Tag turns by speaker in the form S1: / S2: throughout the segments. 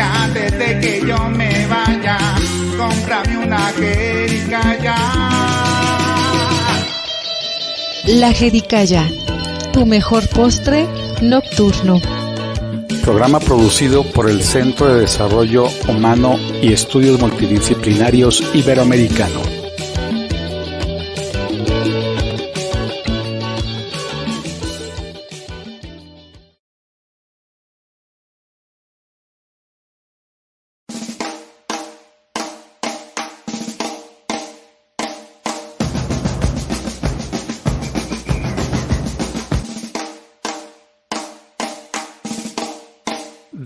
S1: ya antes de que yo me vaya, cómprame una jericaya.
S2: La jericaya, tu mejor postre nocturno.
S3: Programa producido por el Centro de Desarrollo Humano y Estudios Multidisciplinarios Iberoamericano.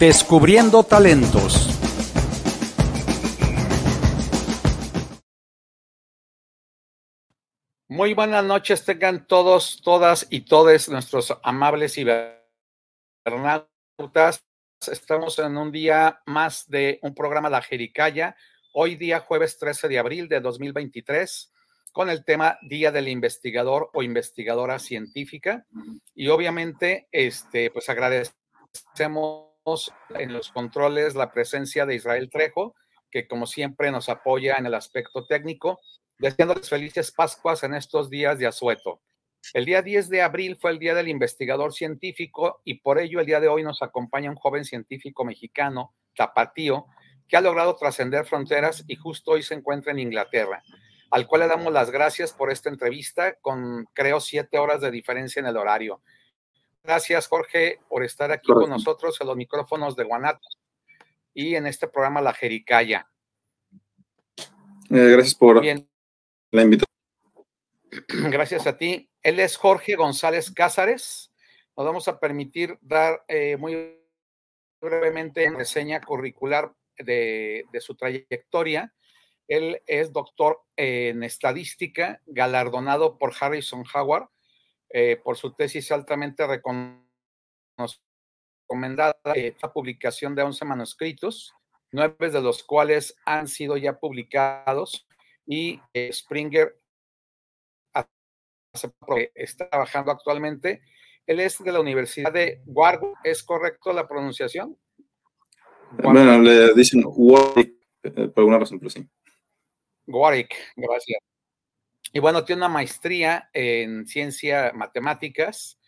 S3: Descubriendo talentos. Muy buenas noches tengan todos, todas y todos nuestros amables cibernautas. Estamos en un día más de un programa La Jericaya, hoy día jueves 13 de abril de 2023, con el tema Día del Investigador o Investigadora Científica. Y obviamente, este, pues agradecemos en los controles la presencia de Israel Trejo, que como siempre nos apoya en el aspecto técnico, deseándoles felices Pascuas en estos días de asueto. El día 10 de abril fue el Día del Investigador Científico y por ello el día de hoy nos acompaña un joven científico mexicano, Tapatío, que ha logrado trascender fronteras y justo hoy se encuentra en Inglaterra, al cual le damos las gracias por esta entrevista con, creo, siete horas de diferencia en el horario. Gracias, Jorge, por estar aquí con nosotros en los micrófonos de Guanatos y en este programa La Jericaya.
S4: Eh, gracias por la invitación.
S3: Gracias a ti. Él es Jorge González Cázares. Nos vamos a permitir dar eh, muy brevemente una reseña curricular de, de su trayectoria. Él es doctor en estadística, galardonado por Harrison Howard eh, por su tesis altamente recomendada, eh, la publicación de 11 manuscritos, nueve de los cuales han sido ya publicados y eh, Springer está trabajando actualmente. Él es de la Universidad de Warwick, ¿es correcto la pronunciación?
S4: Bueno, le dicen Warwick, por alguna razón, pero sí.
S3: Warwick, gracias. Y bueno, tiene una maestría en ciencia matemáticas,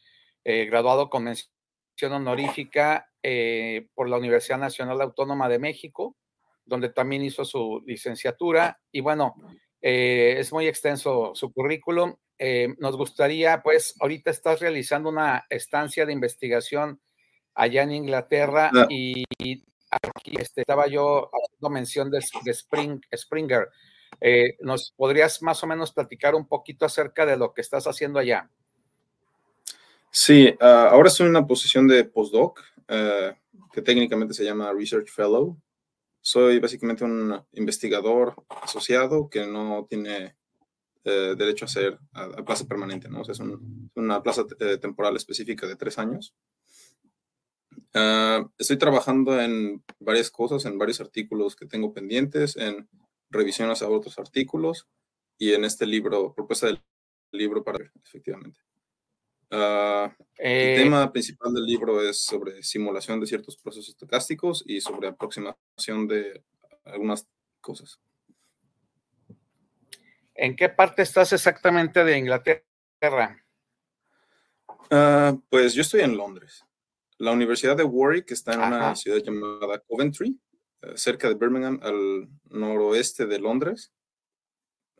S3: eh, graduado con mención honorífica eh, por la Universidad Nacional Autónoma de México, donde también hizo su licenciatura. Y bueno, eh, es muy extenso su currículum. nos gustaría, pues, ahorita estás realizando una estancia de investigación allá en Inglaterra y aquí este, estaba yo haciendo mención de, de Spring, Springer. Eh, ¿Nos podrías más o menos platicar un poquito acerca de lo que estás haciendo allá?
S4: Sí, ah, ahora estoy en una posición de postdoc, eh, que técnicamente se llama Research Fellow. Soy básicamente un investigador asociado que no tiene eh, derecho a ser a, plaza permanente, ¿no? O sea, es una plaza temporal específica de tres años. Ah, estoy trabajando en varias cosas, en varios artículos que tengo pendientes, en revisiones a otros artículos y en este libro, propuesta del libro para efectivamente. Ah, el eh, tema principal del libro es sobre simulación de ciertos procesos estocásticos y sobre aproximación de algunas cosas.
S3: ¿En qué parte estás exactamente de Inglaterra?
S4: Ah, pues yo estoy en Londres. La Universidad de Warwick está en una ciudad llamada Coventry cerca de Birmingham, al noroeste de Londres,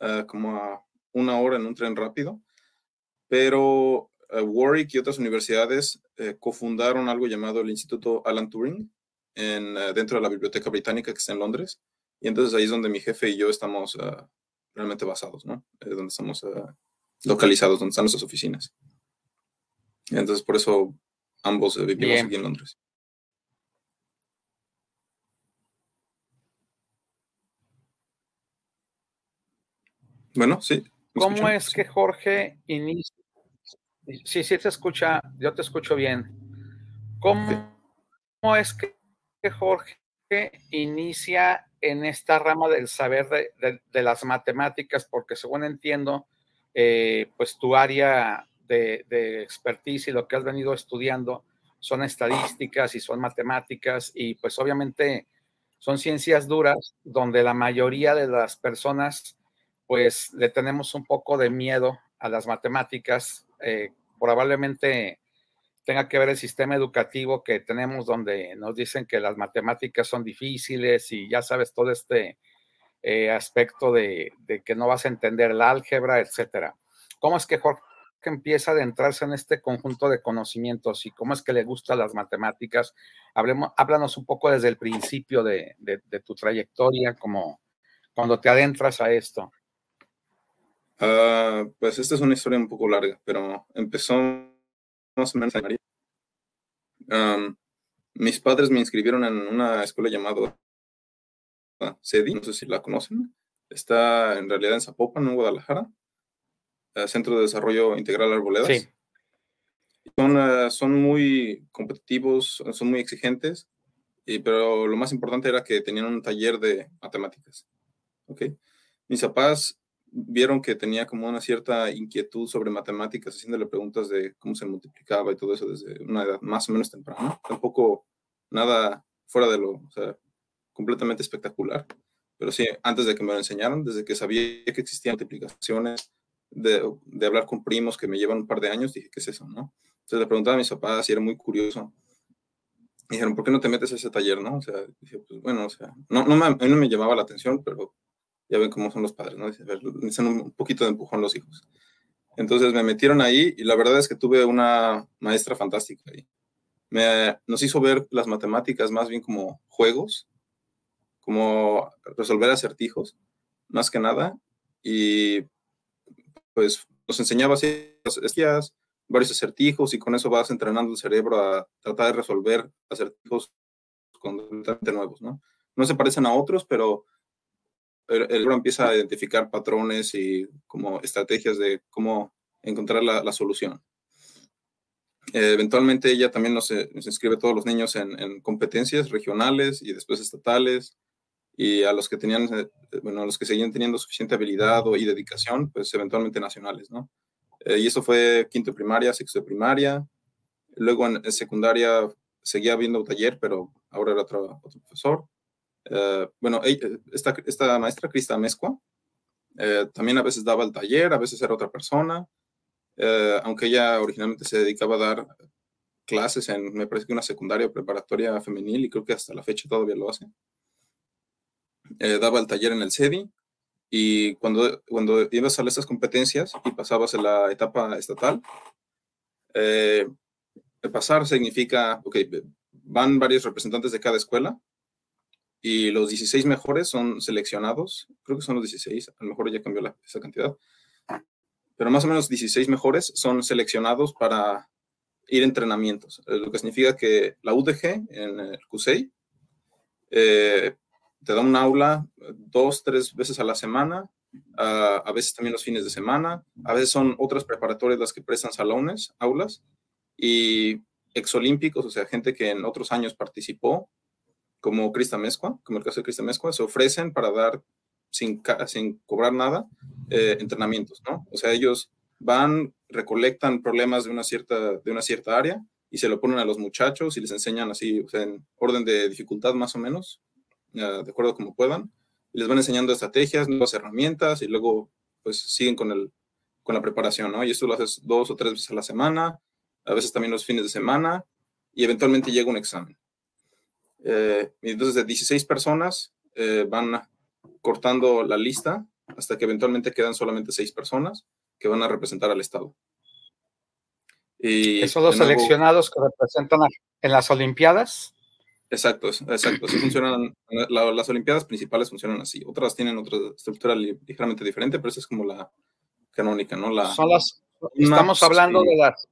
S4: eh, como a una hora en un tren rápido. Pero eh, Warwick y otras universidades cofundaron algo llamado el Instituto Alan Turing en, dentro de la Biblioteca Británica que está en Londres. Y entonces ahí es donde mi jefe y yo estamos realmente basados, ¿no? donde estamos localizados, donde están nuestras oficinas. entonces por eso ambos vivimos aquí en Londres. Bueno, sí.
S3: ¿Cómo es que Jorge inicia? Sí, sí, te escucha, yo te escucho bien. ¿Cómo, es que Jorge inicia en esta rama del saber de, las matemáticas? Porque según entiendo, eh, pues tu área de, de expertise y lo que has venido estudiando son estadísticas y son matemáticas y pues obviamente son ciencias duras donde la mayoría de las personas pues le tenemos un poco de miedo a las matemáticas. Eh, probablemente tenga que ver el sistema educativo que tenemos donde nos dicen que las matemáticas son difíciles y ya sabes todo este eh, aspecto de, que no vas a entender el álgebra, etcétera. ¿Cómo es que Jorge empieza a adentrarse en este conjunto de conocimientos y cómo es que le gustan las matemáticas? Hablemos, háblanos un poco desde el principio de, tu trayectoria, como cuando te adentras a esto.
S4: Ah, pues esta es una historia un poco larga, pero empezó más o menos mis padres me inscribieron en una escuela llamada CEDI, no sé si la conocen. Está en realidad en Zapopan, en Guadalajara. Eh, Centro de Desarrollo Integral Arboledas. Sí. Son, eh, son muy competitivos, son muy exigentes, y, pero lo más importante era que tenían un taller de matemáticas. ¿okay? Mis papás vieron que tenía como una cierta inquietud sobre matemáticas, haciéndole preguntas de cómo se multiplicaba y todo eso desde una edad más o menos temprana. Tampoco nada fuera de lo, o sea, completamente espectacular. Pero sí, antes de que me lo enseñaran, desde que sabía que existían multiplicaciones, de, de, hablar con primos que me llevan un par de años, dije, ¿qué es eso? ¿no? Entonces le preguntaba a mis papás y era muy curioso. dijeron, ¿por qué no te metes a ese taller? ¿no? O sea, dije, pues bueno, o sea, no, no me, no me llamaba la atención, pero ya ven cómo son los padres, ¿no? Necesitan un poquito de empujón los hijos. Entonces me metieron ahí y la verdad es que tuve una maestra fantástica ahí. Me, nos hizo ver las matemáticas más bien como juegos, como resolver acertijos, más que nada. Y pues nos enseñaba así varios acertijos y con eso vas entrenando el cerebro a tratar de resolver acertijos completamente nuevos, ¿no? No se parecen a otros, pero el libro empieza a identificar patrones y como estrategias de cómo encontrar la, solución. Eh, eventualmente ella también nos, eh, nos, inscribe todos los niños en, competencias regionales y después estatales y a los que tenían, eh, bueno, a los que seguían teniendo suficiente habilidad y dedicación, pues eventualmente nacionales, ¿no? y eso fue quinto primaria, sexto de primaria. Luego en, secundaria seguía viendo taller, pero ahora era otro, otro profesor. Eh, bueno, esta, esta maestra, Crista Mezcua, eh, también a veces daba el taller, a veces era otra persona, eh, aunque ella originalmente se dedicaba a dar clases en, me parece que una secundaria o preparatoria femenil, y creo que hasta la fecha todavía lo hace. daba el taller en el CEDI, y cuando, cuando ibas a esas competencias y pasabas en la etapa estatal, pasar significa, ok, van varios representantes de cada escuela y los 16 mejores son seleccionados, creo que son los 16, a lo mejor ya cambió la, esa cantidad, pero más o menos 16 mejores son seleccionados para ir a entrenamientos, eh, lo que significa que la UDG en el CUSEI eh, te da un aula dos, tres veces a la semana, a veces también los fines de semana, a veces son otras preparatorias las que prestan salones, aulas, y exolímpicos, o sea, gente que en otros años participó, como Crista Mezcua, como el caso de Crista Mezcua, se ofrecen para dar sin, sin cobrar nada eh, entrenamientos, ¿no? O sea, ellos van, recolectan problemas de una cierta, de una cierta área y se lo ponen a los muchachos y les enseñan así, o sea, en orden de dificultad más o menos, de acuerdo como puedan, y les van enseñando estrategias, nuevas herramientas y luego pues siguen con, el, con la preparación, ¿no? Y esto lo haces dos o tres veces a la semana, a veces también los fines de semana y eventualmente llega un examen. Eh, entonces, de 16 personas eh, van cortando la lista hasta que eventualmente quedan solamente 6 personas que van a representar al Estado.
S3: Y son los seleccionados que representan en las Olimpiadas.
S4: Exacto, exacto. funcionan, las Olimpiadas principales funcionan así. Otras tienen otra estructura ligeramente diferente, pero esa es como la canónica, ¿no? La,
S3: son las, estamos hablando de las,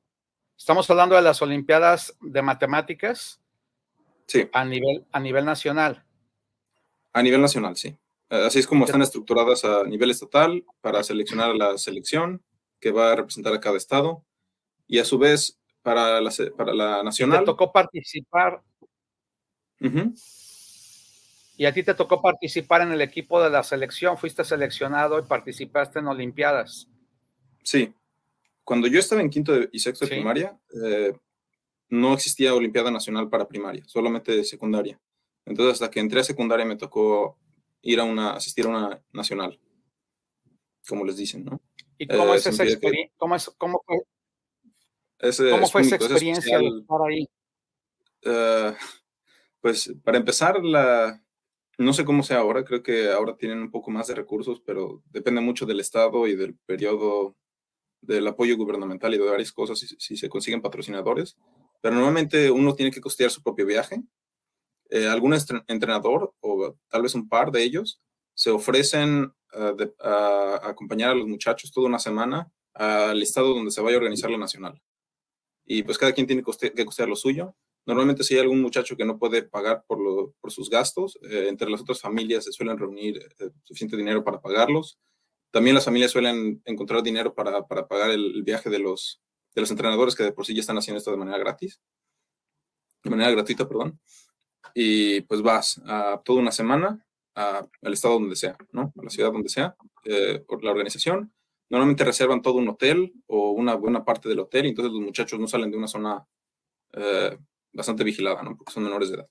S3: estamos hablando de las Olimpiadas de Matemáticas
S4: Sí.
S3: A nivel, a nivel nacional.
S4: A nivel nacional, sí. Así es como están estructuradas a nivel estatal para seleccionar a la selección que va a representar a cada estado y a su vez para la, para la nacional.
S3: te tocó participar. Y a ti te tocó participar en el equipo de la selección, fuiste seleccionado y participaste en Olimpiadas.
S4: Sí. Cuando yo estaba en quinto y sexto de primaria, eh, no existía Olimpiada Nacional para primaria, solamente de secundaria. Entonces, hasta que entré a secundaria me tocó ir a una, asistir a una nacional, como les dicen, ¿no?
S3: ¿Y cómo eh, es esa experiencia? ¿Cómo, cómo, fue, ¿Cómo fue esa experiencia de estar ahí?
S4: Uh, pues para empezar, la, no sé cómo sea ahora, creo que ahora tienen un poco más de recursos, pero depende mucho del estado y del periodo del apoyo gubernamental y de varias cosas si, si se consiguen patrocinadores. Pero normalmente uno tiene que costear su propio viaje. Eh, algún entrenador o tal vez un par de ellos se ofrecen uh, a acompañar a los muchachos toda una semana al estado donde se vaya a organizar la nacional. Y pues cada quien tiene que costear lo suyo. Normalmente si hay algún muchacho que no puede pagar por, lo, por sus gastos, eh, entre las otras familias se suelen reunir eh, suficiente dinero para pagarlos. También las familias suelen encontrar dinero para, para pagar el, viaje de los, de los entrenadores que de por sí ya están haciendo esto de manera gratis, de manera gratuita, perdón. Y pues vas a toda una semana al estado donde sea, ¿no? A la ciudad donde sea, eh, por la organización. Normalmente reservan todo un hotel o una buena parte del hotel, y entonces los muchachos no salen de una zona bastante vigilada, ¿no? Porque son menores de edad.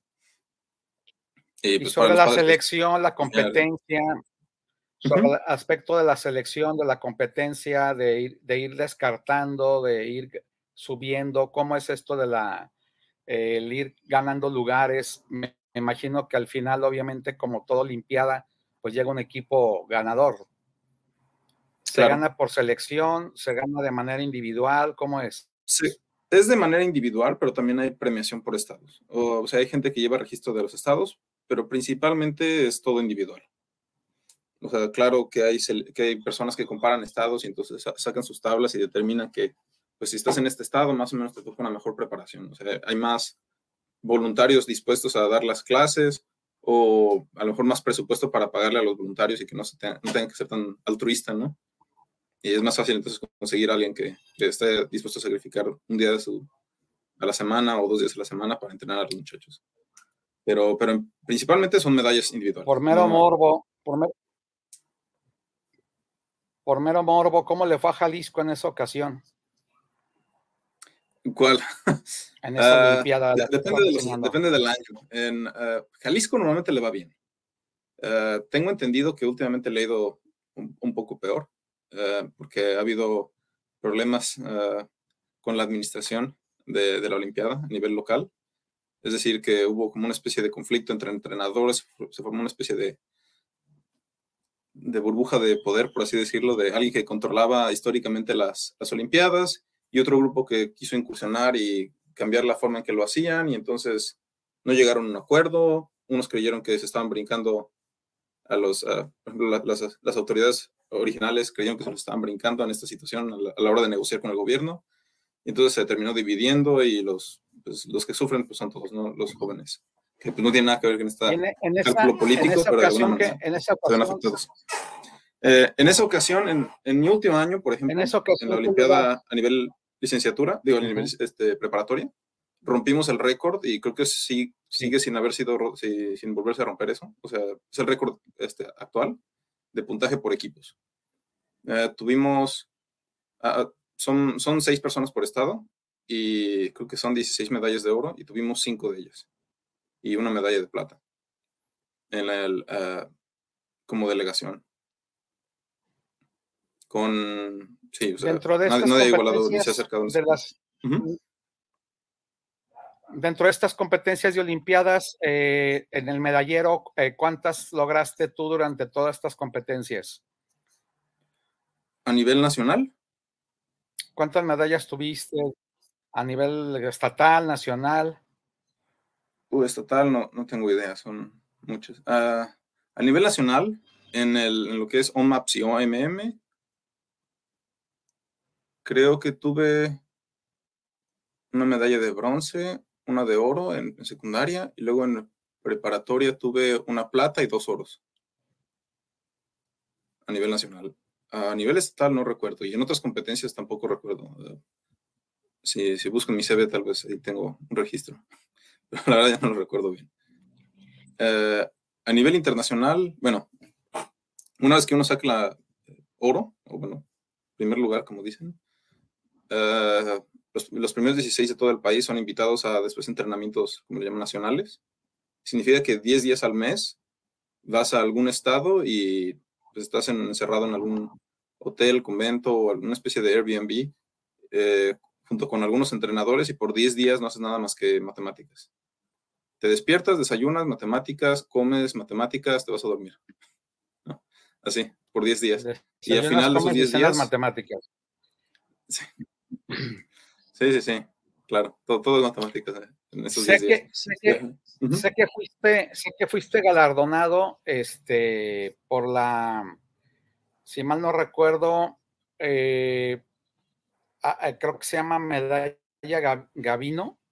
S3: Y, pues, sobre la selección, la competencia, sobre el aspecto de la selección, de la competencia, de ir, de ir descartando, de ir subiendo, ¿cómo es esto de la, el ir ganando lugares? Me, imagino que al final, obviamente, como todo Olimpiada, pues llega un equipo ganador. ¿Se gana por selección? ¿Se gana de manera individual? ¿Cómo es?
S4: Sí, es de manera individual, pero también hay premiación por estados. O, sea, hay gente que lleva registro de los estados, pero principalmente es todo individual. O sea, claro que hay, que hay personas que comparan estados y entonces sacan sus tablas y determinan que, pues si estás en este estado, más o menos te toca una mejor preparación. O sea, hay más voluntarios dispuestos a dar las clases o a lo mejor más presupuesto para pagarle a los voluntarios y que no, se no tengan que ser tan altruistas, ¿no? Y es más fácil entonces conseguir a alguien que, esté dispuesto a sacrificar un día de su, a la semana o dos días a la semana para entrenar a los muchachos. Pero, pero principalmente son medallas individuales.
S3: Por mero morbo, por, por mero morbo, ¿cómo le fue a Jalisco en esa ocasión?
S4: ¿Cuál?
S3: En esa ah, Olimpiada.
S4: depende, del año. En ah, Jalisco normalmente le va bien. Ah, tengo entendido que últimamente le ha ido un poco peor. Eh, porque ha habido problemas con la administración de, de, la Olimpiada a nivel local. Es decir, que hubo como una especie de conflicto entre entrenadores, se formó una especie de, de burbuja de poder, por así decirlo, de alguien que controlaba históricamente las, las Olimpiadas y otro grupo que quiso incursionar y cambiar la forma en que lo hacían y entonces no llegaron a un acuerdo. Unos creyeron que se estaban brincando a los, las, las, autoridades originales creyeron que se lo estaban brincando en esta situación a la, hora de negociar con el gobierno. Entonces se terminó dividiendo y los, pues, los que sufren pues, son todos ¿no? los jóvenes, que pues, no tienen nada que ver con este cálculo político, pero de alguna manera en esa ocasión, eh, en esa ocasión, en, en, mi último año, por ejemplo, en, la Olimpiada a nivel licenciatura, digo, a nivel este, preparatoria, rompimos el récord y creo que sí sigue sin haber sido, sin volverse a romper eso. O sea, es el récord este, actual de puntaje por equipos. Eh, tuvimos, ah, son, son seis personas por estado y creo que son 16 medallas de oro y tuvimos cinco de ellas y una medalla de plata en el, ah, como delegación. Con, sí, o sea,
S3: Dentro de nadie, nadie igualado ni se ha acercado. De las, Dentro de estas competencias de Olimpiadas, eh, en el medallero, eh, ¿cuántas lograste tú durante todas estas competencias?
S4: ¿A nivel nacional?
S3: ¿Cuántas medallas tuviste a nivel estatal, nacional?
S4: Uh, estatal no, no tengo idea, son muchas. Ah, a nivel nacional, en, el, en lo que es OMAPS y OMM, creo que tuve una medalla de bronce, una de oro en, secundaria y luego en preparatoria tuve una plata y dos oros a nivel nacional. A nivel estatal no recuerdo y en otras competencias tampoco recuerdo. Si, si busco en mi CV tal vez ahí tengo un registro, la verdad ya no lo recuerdo bien. Eh, a nivel internacional, bueno, una vez que uno saca la oro, o bueno, primer lugar, como dicen, los, los, primeros 16 de todo el país son invitados a después entrenamientos, como le llaman, nacionales. significa que 10 días al mes vas a algún estado y pues, estás encerrado en algún hotel, convento o alguna especie de Airbnb eh, junto con algunos entrenadores y por 10 días no haces nada más que matemáticas. Te despiertas, desayunas, matemáticas, comes matemáticas, te vas a dormir. Así, por 10 días.
S3: y al final de esos 10 días... matemáticas.
S4: Sí. sí, sí, claro. Todo, todo es matemáticas. Eh, en esos
S3: sé,
S4: 10 días.
S3: Que, sé, que, sé, que, fuiste, sé que fuiste galardonado este, por la, si mal no recuerdo, eh, creo que se llama Medalla Gavino.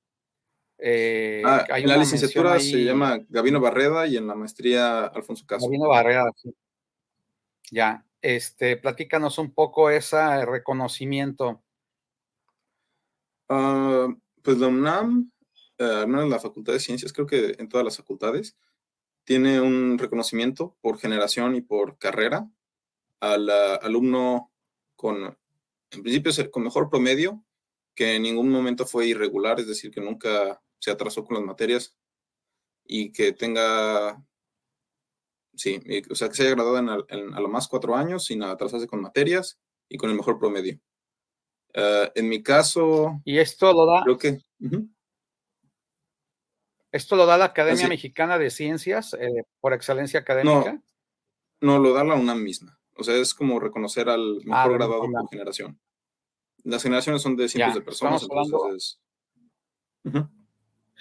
S4: Eh, ah, en la licenciatura se llama Gavino Barreda y en la maestría Alfonso Caso.
S3: Gavino Barreda, sí. Ya, este, platícanos un poco ese reconocimiento.
S4: Ah, pues la UNAM, eh, al menos la Facultad de Ciencias, creo que en todas las facultades, tiene un reconocimiento por generación y por carrera al alumno con en principio con mejor promedio, que en ningún momento fue irregular, es decir, que nunca se atrasó con las materias y que tenga, sí, o sea, que se haya graduado en, a lo más cuatro años sin atrasarse con materias y con el mejor promedio. Eh, en mi caso...
S3: Y esto lo da...
S4: Creo que...
S3: ¿Esto lo da la Academia Mexicana de Ciencias eh, por excelencia académica?
S4: No, no, lo da la UNAM misma. O sea, es como reconocer al ah, mejor graduado por generación. Las generaciones son de cientos de personas, estamos
S3: hablando,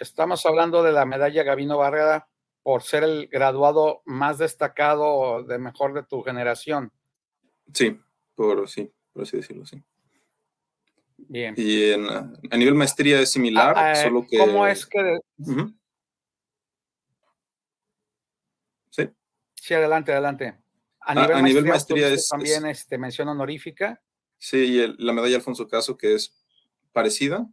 S3: Estamos hablando de la medalla Gavino Barrera por ser el graduado más destacado de mejor de tu generación.
S4: Sí, por sí, por así decirlo, sí.
S3: Bien.
S4: Y a nivel maestría es similar, ah, eh, solo que.
S3: ¿Cómo es que.?
S4: Sí.
S3: Sí, adelante, adelante.
S4: A nivel, maestría, es
S3: también este, mención honorífica.
S4: Sí, y la medalla Alfonso Caso, que es parecida,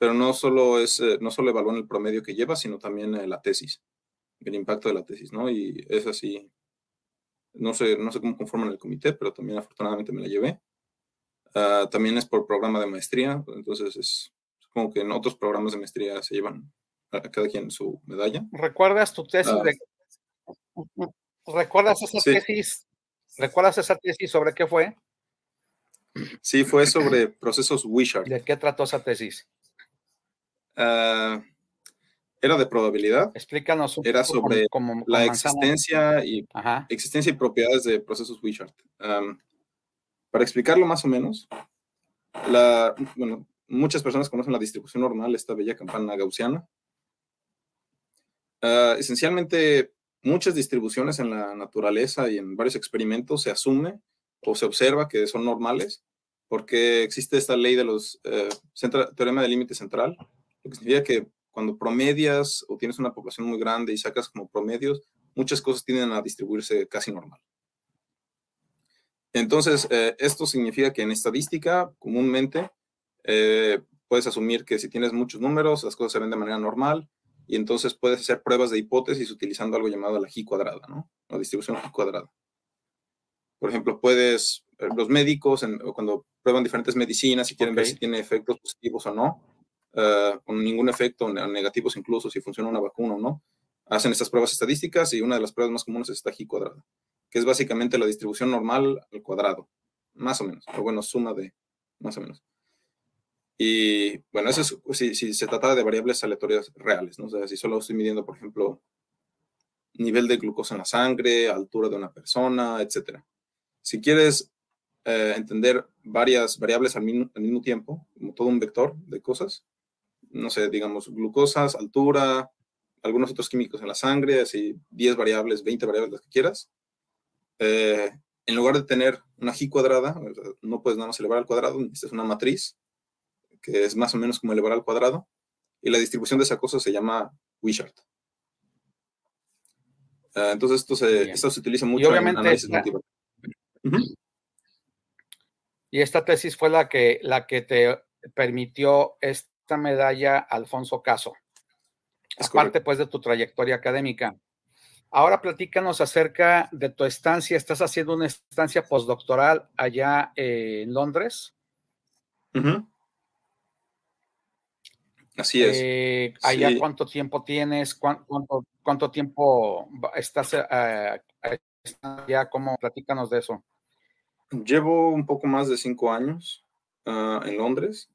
S4: pero no solo, es, eh, no solo evalúan el promedio que lleva, sino también eh, la tesis, el impacto de la tesis, ¿no? Y es así, no sé, no sé cómo conforman el comité, pero también afortunadamente me la llevé. Ah, también es por programa de maestría, entonces es como que en otros programas de maestría se llevan a cada quien su medalla.
S3: ¿Recuerdas tu tesis ah. de ¿Recuerdas esa tesis? ¿Recuerdas esa tesis sobre qué fue?
S4: Sí, fue sobre procesos Wishart.
S3: ¿De qué trató esa tesis?
S4: Ah, era de probabilidad.
S3: Explícanos un
S4: Era sobre la existencia y, existencia y propiedades de procesos Wishart. para explicarlo más o menos, la, bueno, muchas personas conocen la distribución normal, esta bella campana gaussiana. Ah, esencialmente, muchas distribuciones en la naturaleza y en varios experimentos se asume o se observa que son normales porque existe esta ley de los eh, teorema del límite central, lo que significa que cuando promedias o tienes una población muy grande y sacas como promedios, muchas cosas tienden a distribuirse casi normal. Entonces, eh, esto significa que en estadística, comúnmente, eh, puedes asumir que si tienes muchos números, las cosas se ven de manera normal, y entonces puedes hacer pruebas de hipótesis utilizando algo llamado la G cuadrada, ¿no? La distribución G cuadrada. Por ejemplo, puedes, eh, los médicos, cuando prueban diferentes medicinas y quieren ver si tiene efectos positivos o no, uh, con ningún efecto, negativos incluso, si funciona una vacuna o no, hacen estas pruebas estadísticas y una de las pruebas más comunes es esta G cuadrada, que es básicamente la distribución normal al cuadrado, más o menos, o bueno, suma de más o menos. Y bueno, eso es si, se trata de variables aleatorias reales, ¿no? O si solo estoy midiendo, por ejemplo, nivel de glucosa en la sangre, altura de una persona, etc. Si quieres eh, entender varias variables al al mismo, tiempo, como todo un vector de cosas, no sé, digamos, glucosas, altura, algunos otros químicos en la sangre, así 10 variables, 20 variables, las que quieras, eh, en lugar de tener una G cuadrada, no puedes nada más elevar al cuadrado, necesitas una matriz que es más o menos como elevar al cuadrado, y la distribución de esa cosa se llama Wishart. Ah, entonces esto se, esto se utiliza mucho
S3: en análisis Y esta tesis fue la que, la que te permitió esta medalla Alfonso Caso. Es parte pues de tu trayectoria académica. Ahora platícanos acerca de tu estancia. ¿Estás haciendo una estancia postdoctoral allá en Londres?
S4: Así es.
S3: Eh, ¿Allá cuánto tiempo tienes? ¿Cuánto, cuánto tiempo estás eh, ya? ¿Cómo? Platícanos de eso.
S4: Llevo un poco más de cinco años ah, en Londres.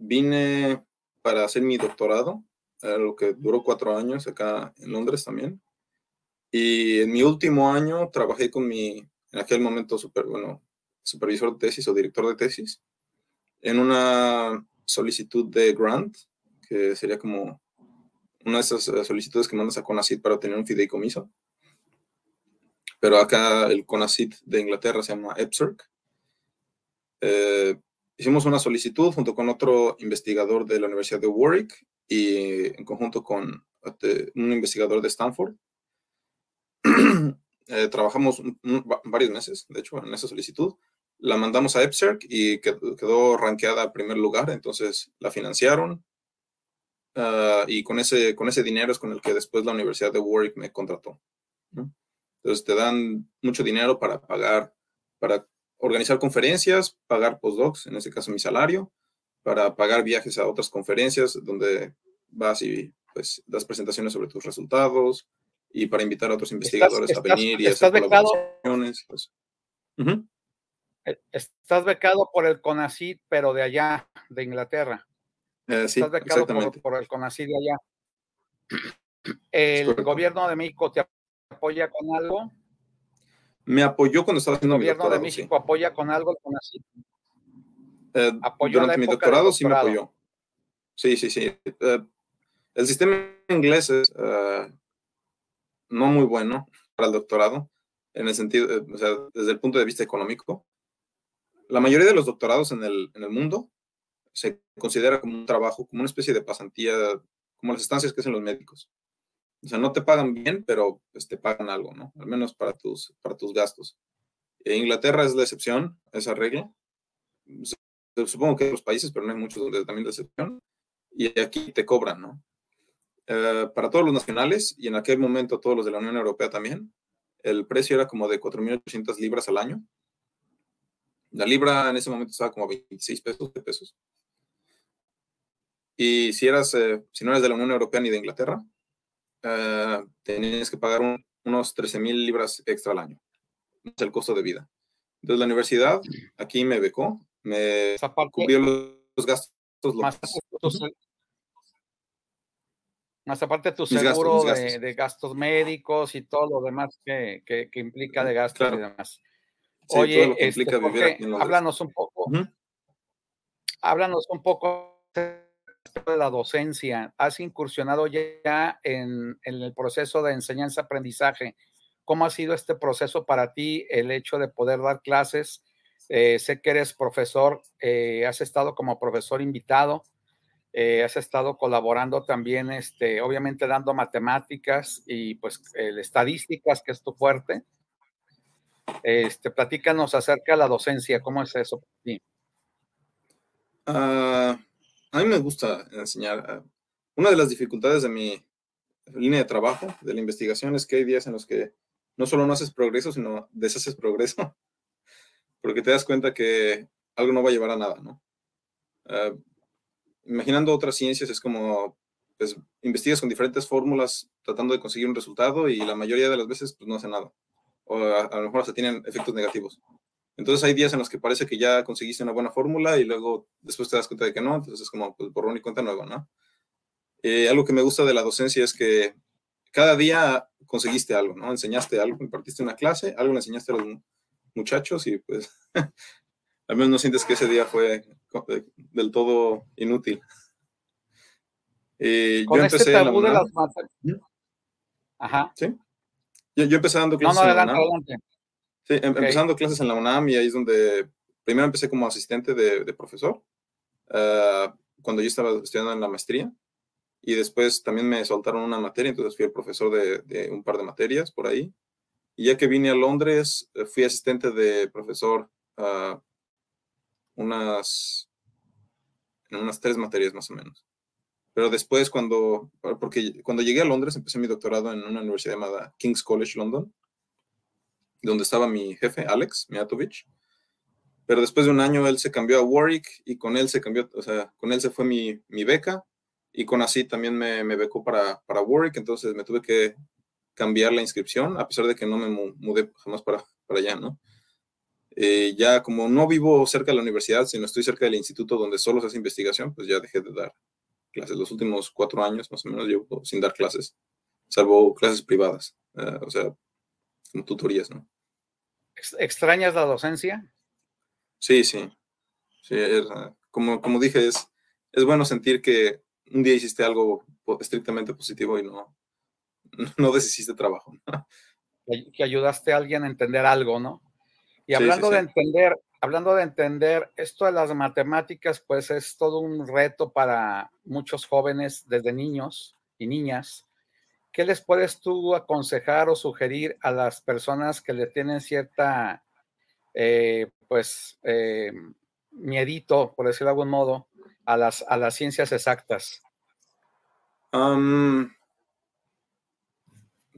S4: Vine para hacer mi doctorado, lo que duró cuatro años acá en Londres también. Y en mi último año trabajé con mi, en aquel momento, super, bueno, supervisor de tesis o director de tesis, en una solicitud de grant, que sería como una de esas eh, solicitudes que mandas a CONACYT para obtener un fideicomiso. Pero acá el CONACYT de Inglaterra se llama EPSERC. Eh, hicimos una solicitud junto con otro investigador de la Universidad de Warwick y en conjunto con este, un investigador de Stanford. Eh, trabajamos varios meses, de hecho, en esa solicitud. La mandamos a EPSERC y quedó, quedó rankeada a primer lugar, entonces la financiaron, Ah, y con ese, con ese dinero es con el que después la Universidad de Warwick me contrató. Entonces te dan mucho dinero para pagar, para organizar conferencias, pagar postdocs, en ese caso mi salario, para pagar viajes a otras conferencias donde vas y pues das presentaciones sobre tus resultados y para invitar a otros investigadores a venir y hacer colaboraciones. Pues.
S3: E, estás becado por el CONACYT, pero de allá, de Inglaterra.
S4: Eh, Estás becado
S3: por, el CONACYT allá. ¿El gobierno de México te apoya con algo?
S4: Me apoyó cuando estaba haciendo
S3: mi doctorado. ¿El gobierno de México apoya con algo el CONACYT?
S4: Eh, durante mi doctorado sí me apoyó. Sí, sí, sí. Eh, el sistema inglés es eh, no muy bueno para el doctorado, en el sentido, o sea, desde el punto de vista económico. La mayoría de los doctorados en el, en el mundo se considera como un trabajo, como una especie de pasantía, como las estancias que hacen los médicos. O sea, no te pagan bien, pero pues, te pagan algo, ¿no? Al menos para tus, para tus gastos. En Inglaterra es la excepción, esa regla. Supongo que en otros países, pero no hay muchos donde también la excepción. Y aquí te cobran, ¿no? Eh, para todos los nacionales y en aquel momento todos los de la Unión Europea también, el precio era como de 4.800 libras al año. La libra en ese momento estaba como a 26 pesos de pesos. Y si, eras, eh, si no eres de la Unión Europea ni de Inglaterra, eh, tenías que pagar unos 13 mil libras extra al año. Es el costo de vida. Entonces la universidad aquí me becó, me cubrió los, gastos.
S3: Más, más aparte tu seguro De, gastos médicos y todo lo demás que, que, implica de gastos y demás. Oye, este, háblanos un poco. Háblanos un poco de la docencia, has incursionado ya en, el proceso de enseñanza-aprendizaje. ¿Cómo ha sido este proceso para ti, el hecho de poder dar clases? Eh, sé que eres profesor, eh, has estado como profesor invitado, eh, has estado colaborando también, este, obviamente dando matemáticas y pues estadísticas, que es tu fuerte. Este, platícanos acerca de la docencia, ¿cómo es eso para ti?
S4: Ah, a mí me gusta enseñar. Ah, una de las dificultades de mi línea de trabajo, de la investigación, es que hay días en los que no solo no haces progreso, sino deshaces progreso, porque te das cuenta que algo no va a llevar a nada, ¿no? Ah, imaginando otras ciencias es como, pues, investigas con diferentes fórmulas tratando de conseguir un resultado y la mayoría de las veces, pues, no hace nada. O a, a lo mejor se tienen efectos negativos. Entonces hay días en los que parece que ya conseguiste una buena fórmula y luego después te das cuenta de que no, entonces es como pues, borrón y cuenta nueva, ¿no? Eh, algo que me gusta de la docencia es que cada día conseguiste algo, ¿no? Enseñaste algo, impartiste una clase, algo le enseñaste a los muchachos y pues al menos no sientes que ese día fue del todo inútil.
S3: Eh, yo este empecé tabú de las
S4: Ajá. Sí. Yo, empecé dando clases. No, no, adelante, adelante. Sí, em, empezando clases en la UNAM y ahí es donde primero empecé como asistente de, profesor, ah, cuando yo estaba estudiando en la maestría, y después también me soltaron una materia, entonces fui el profesor de, un par de materias por ahí. Y ya que vine a Londres, eh, fui asistente de profesor uh, unas, en unas tres materias más o menos. Pero después, cuando, porque cuando llegué a Londres, empecé mi doctorado en una universidad llamada King's College London, donde estaba mi jefe, Alex Miatovich. Pero después de un año él se cambió a Warwick y con él se cambió, o sea, con él se fue mi, mi beca y con así también me, me becó para, para Warwick, entonces me tuve que cambiar la inscripción, a pesar de que no me mudé jamás para, para allá, ¿no? Eh, ya como no vivo cerca de la universidad, sino estoy cerca del instituto donde solo se hace investigación, pues ya dejé de dar clases. Los últimos cuatro años más o menos llevo sin dar clases, salvo clases privadas, eh, o sea, como tutorías, ¿no?
S3: ¿Extrañas la docencia?
S4: Sí, sí. sí como, como dije, es, es bueno sentir que un día hiciste algo estrictamente positivo y no, no deshiciste trabajo.
S3: Que ayudaste a alguien a entender algo, ¿no? Y hablando de entender, hablando de entender, esto de las matemáticas, pues es todo un reto para muchos jóvenes desde niños y niñas. ¿Qué les puedes tú aconsejar o sugerir a las personas que le tienen cierta, eh, pues, eh, miedito, por decirlo de algún modo, a las, a las ciencias exactas?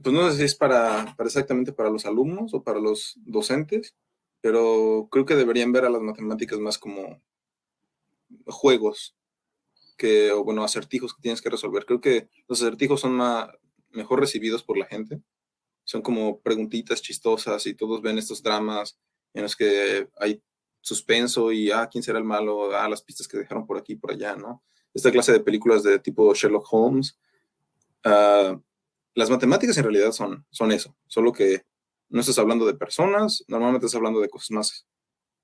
S4: pues no sé si es para, exactamente para los alumnos o para los docentes, pero creo que deberían ver a las matemáticas más como juegos que, o bueno, acertijos que tienes que resolver. Creo que los acertijos son mejor recibidos por la gente. Son como preguntitas chistosas y todos ven estos dramas en los que hay suspenso y, ah, ¿quién será el malo? Ah, las pistas que dejaron por aquí y por allá, ¿no? esta clase de películas de tipo Sherlock Holmes. Ah, las matemáticas en realidad son, son eso, solo que no estás hablando de personas, normalmente estás hablando de cosas más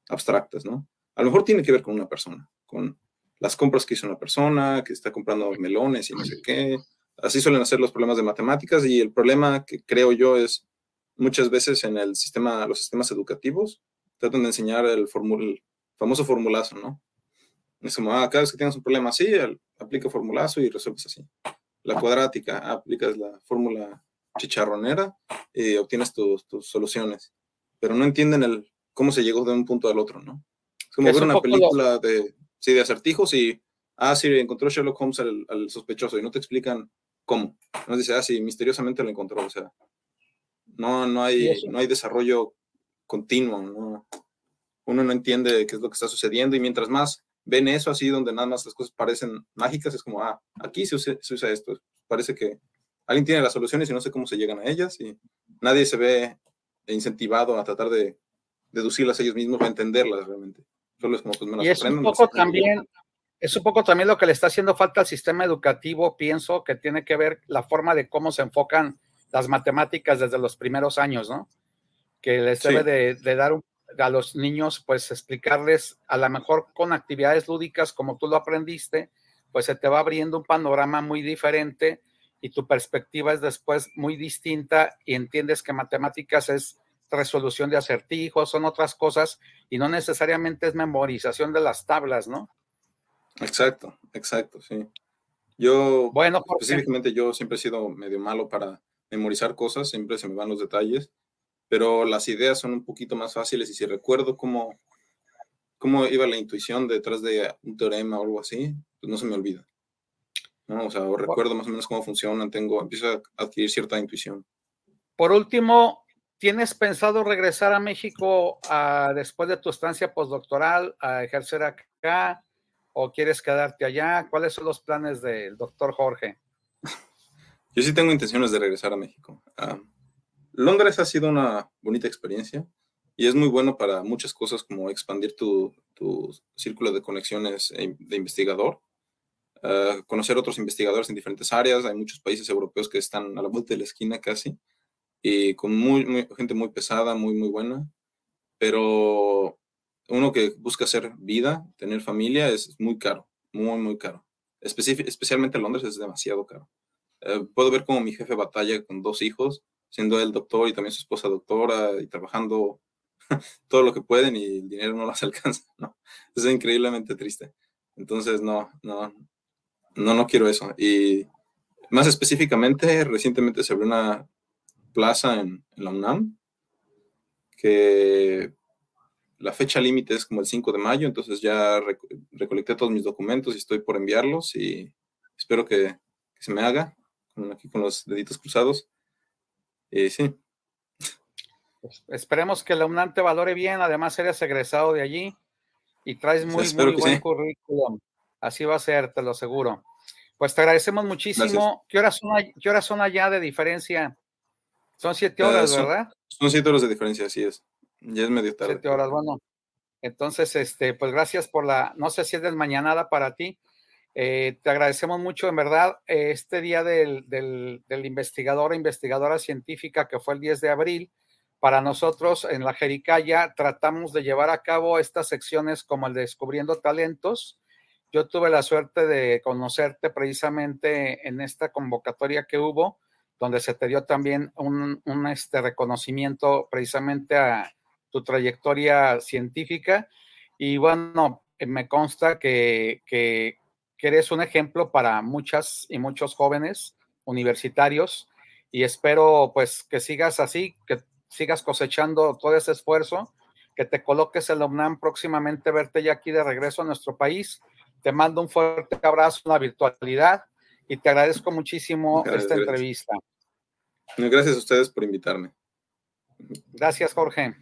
S4: abstractas, ¿no? A lo mejor tiene que ver con una persona, con las compras que hizo una persona, que está comprando melones y no sé qué. Así suelen ser los problemas de matemáticas y el problema que creo yo es muchas veces en el sistema, los sistemas educativos, tratan de enseñar el, el famoso formulazo, ¿no? Es como, ah, cada vez que tienes un problema así, aplica formulazo y resuelves así. La cuadrática, aplicas la fórmula chicharronera y obtienes tus, soluciones. Pero no entienden el cómo se llegó de un punto al otro, ¿no? Es como ver una película de, sí, de acertijos y, ah, sí, encontró Sherlock Holmes al, sospechoso y no te explican cómo. No dice, ah, sí, misteriosamente lo encontró. O sea, no, no, hay, no hay desarrollo continuo, ¿no? Uno no entiende qué es lo que está sucediendo y mientras más ven eso así donde nada más las cosas parecen mágicas, es como, ah, aquí se usa, esto. Parece que alguien tiene las soluciones y no sé cómo se llegan a ellas y nadie se ve incentivado a tratar de deducirlas ellos mismos o entenderlas realmente. Solo es como, pues me las
S3: y es un poco también, es un poco también lo que le está haciendo falta al sistema educativo, pienso, que tiene que ver la forma de cómo se enfocan las matemáticas desde los primeros años, ¿no? Que les debe de, de, dar un a los niños, pues explicarles a lo mejor con actividades lúdicas como tú lo aprendiste, pues se te va abriendo un panorama muy diferente y tu perspectiva es después muy distinta y entiendes que matemáticas es resolución de acertijos, son otras cosas y no necesariamente es memorización de las tablas, ¿no?
S4: Exacto, exacto, sí. Yo, bueno, específicamente yo siempre he sido medio malo para memorizar cosas, siempre se me van los detalles pero las ideas son un poquito más fáciles y si recuerdo cómo, cómo iba la intuición detrás de un teorema o algo así, pues no se me olvida. ¿no? O sea, recuerdo más o menos cómo funcionan, tengo, empiezo a adquirir cierta intuición.
S3: Por último, ¿tienes pensado regresar a México después de tu estancia postdoctoral a ejercer acá o quieres quedarte allá? ¿Cuáles son los planes del doctor Jorge?
S4: Yo sí tengo intenciones de regresar a México. Ah, Londres ha sido una bonita experiencia y es muy bueno para muchas cosas como expandir tu, círculo de conexiones e de investigador, uh, conocer otros investigadores en diferentes áreas. Hay muchos países europeos que están a la vuelta de la esquina casi y con muy, gente muy pesada, muy, muy buena. Pero uno que busca hacer vida, tener familia, es muy caro, muy, muy caro. especialmente en Londres es demasiado caro. Uh, puedo ver como mi jefe batalla con dos hijos siendo él doctor y también su esposa doctora y trabajando todo lo que pueden y el dinero no las alcanza, ¿no? Es increíblemente triste. Entonces, no, no, no, no quiero eso. Y más específicamente, recientemente se abrió una plaza en, la UNAM que la fecha límite es como el 5 de mayo, entonces ya recolecté todos mis documentos y estoy por enviarlos y espero que, que se me haga, aquí con los deditos cruzados. Y sí.
S3: Pues, esperemos que la UNAM te valore bien, además eres egresado de allí y traes muy, muy buen currículum. Así va a ser, te lo aseguro. Pues te agradecemos muchísimo. ¿Qué horas, son, ¿Qué horas son allá de diferencia? Son siete horas, ¿verdad?
S4: Son siete horas de diferencia, así es. Ya es medio tarde.
S3: Siete horas, bueno. Entonces, este, pues gracias por la, no sé si es mañanada para ti. Eh, te agradecemos mucho, en verdad, este día del, del, del investigador e investigadora científica que fue el 10 de abril. Para nosotros en la Jericaya tratamos de llevar a cabo estas secciones como el de Descubriendo Talentos. Yo tuve la suerte de conocerte precisamente en esta convocatoria que hubo, donde se te dio también un, un este reconocimiento precisamente a, tu trayectoria científica y bueno, me consta que, que, eres un ejemplo para muchas y muchos jóvenes universitarios y espero pues que sigas así, que sigas cosechando todo ese esfuerzo, que te coloques en la UNAM próximamente, verte ya aquí de regreso a nuestro país. Te mando un fuerte abrazo en la virtualidad y te agradezco muchísimo esta entrevista.
S4: Gracias a ustedes por invitarme.
S3: Gracias, Jorge.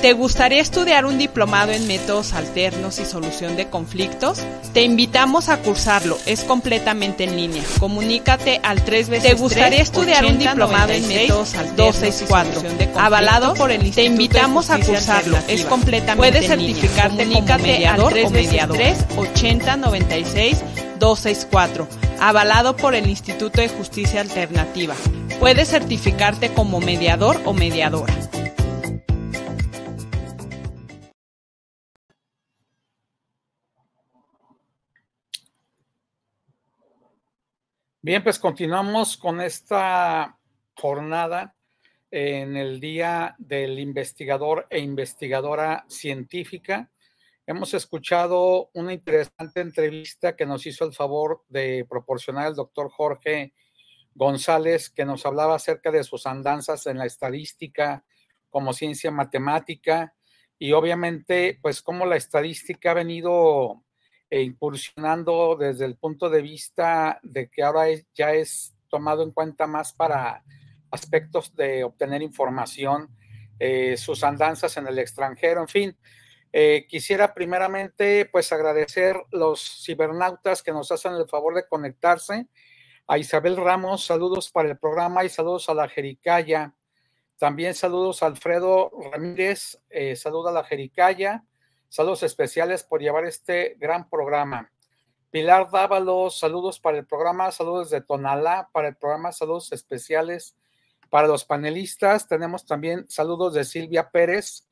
S2: ¿Te gustaría estudiar un diplomado en métodos alternos y solución de conflictos? Te invitamos a cursarlo, es completamente en línea. Comunícate al 3 veces ¿Te gustaría estudiar un diplomado en métodos alternos 264, avalado por el Instituto Te invitamos a cursarlo, es completamente Puedes certificarte en línea. como mediador al 3 o mediador. 80 96 264, avalado por el Instituto de Justicia Alternativa. Puedes certificarte como mediador o mediadora.
S3: Bien, pues continuamos con esta jornada en el Día del Investigador e Investigadora Científica. Hemos escuchado una interesante entrevista que nos hizo el favor de proporcionar el doctor Jorge González, que nos hablaba acerca de sus andanzas en la estadística como ciencia matemática y obviamente, pues cómo la estadística ha venido e incursionando desde el punto de vista de que ahora ya es tomado en cuenta más para aspectos de obtener información, eh, sus andanzas en el extranjero, en fin. Eh, quisiera primeramente pues agradecer los cibernautas que nos hacen el favor de conectarse. A Isabel Ramos, saludos para el programa y saludos a la Jericaya. También saludos a Alfredo Ramírez, eh, saludos a la Jericaya. Saludos especiales por llevar este gran programa. Pilar Dávalos, saludos para el programa, saludos de Tonalá para el programa, saludos especiales para los panelistas. Tenemos también saludos de Silvia Pérez,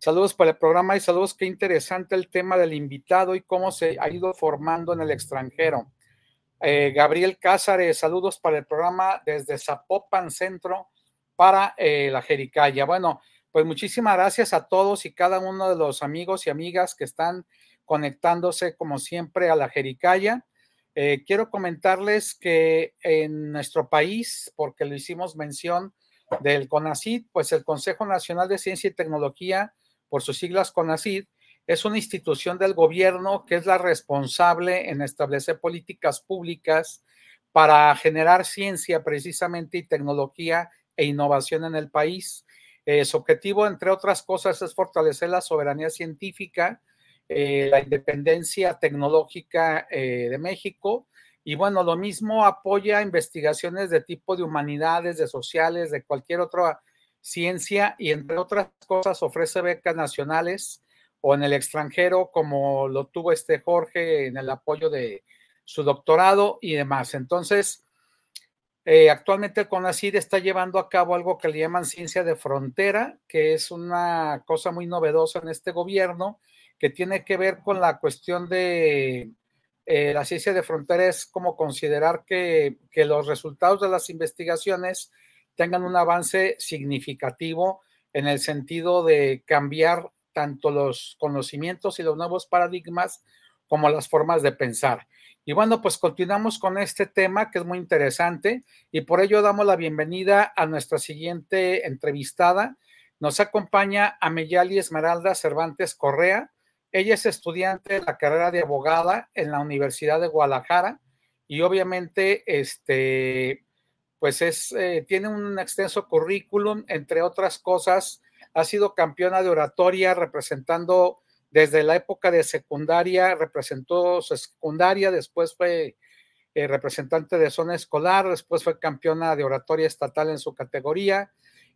S3: saludos para el programa y saludos, qué interesante el tema del invitado y cómo se ha ido formando en el extranjero. Eh, Gabriel Cázares, saludos para el programa desde Zapopan Centro para eh, la Jericaya. Bueno, pues muchísimas gracias a todos y cada uno de los amigos y amigas que están conectándose como siempre a la Jericaya. Eh, quiero comentarles que en nuestro país, porque lo hicimos mención del CONACID, pues el Consejo Nacional de Ciencia y Tecnología, por sus siglas CONACID, es una institución del gobierno que es la responsable en establecer políticas públicas para generar ciencia precisamente y tecnología e innovación en el país. Eh, su objetivo, entre otras cosas, es fortalecer la soberanía científica, eh, la independencia tecnológica eh, de México. Y bueno, lo mismo apoya investigaciones de tipo de humanidades, de sociales, de cualquier otra ciencia y entre otras cosas ofrece becas nacionales o en el extranjero, como lo tuvo este Jorge en el apoyo de su doctorado y demás. Entonces, eh, actualmente el CONACID está llevando a cabo algo que le llaman ciencia de frontera, que es una cosa muy novedosa en este gobierno, que tiene que ver con la cuestión de eh, la ciencia de frontera, es como considerar que, que los resultados de las investigaciones tengan un avance significativo en el sentido de cambiar tanto los conocimientos y los nuevos paradigmas como las formas de pensar. Y bueno, pues continuamos con este tema que es muy interesante y por ello damos la bienvenida a nuestra siguiente entrevistada. Nos acompaña Ameyali Esmeralda Cervantes Correa. Ella es estudiante de la carrera de abogada en la Universidad de Guadalajara y obviamente este pues es, eh, tiene un extenso currículum, entre otras cosas, ha sido campeona de oratoria representando desde la época de secundaria, representó su secundaria, después fue eh, representante de zona escolar, después fue campeona de oratoria estatal en su categoría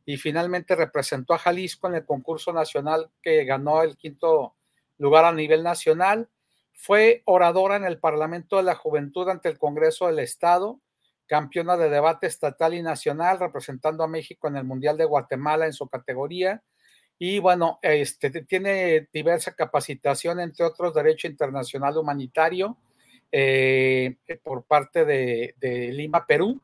S3: y finalmente representó a Jalisco en el concurso nacional que ganó el quinto lugar a nivel nacional. Fue oradora en el Parlamento de la Juventud ante el Congreso del Estado, campeona de debate estatal y nacional, representando a México en el Mundial de Guatemala en su categoría. Y bueno, este, tiene diversa capacitación, entre otros, Derecho Internacional Humanitario, eh, por parte de, Lima, Perú.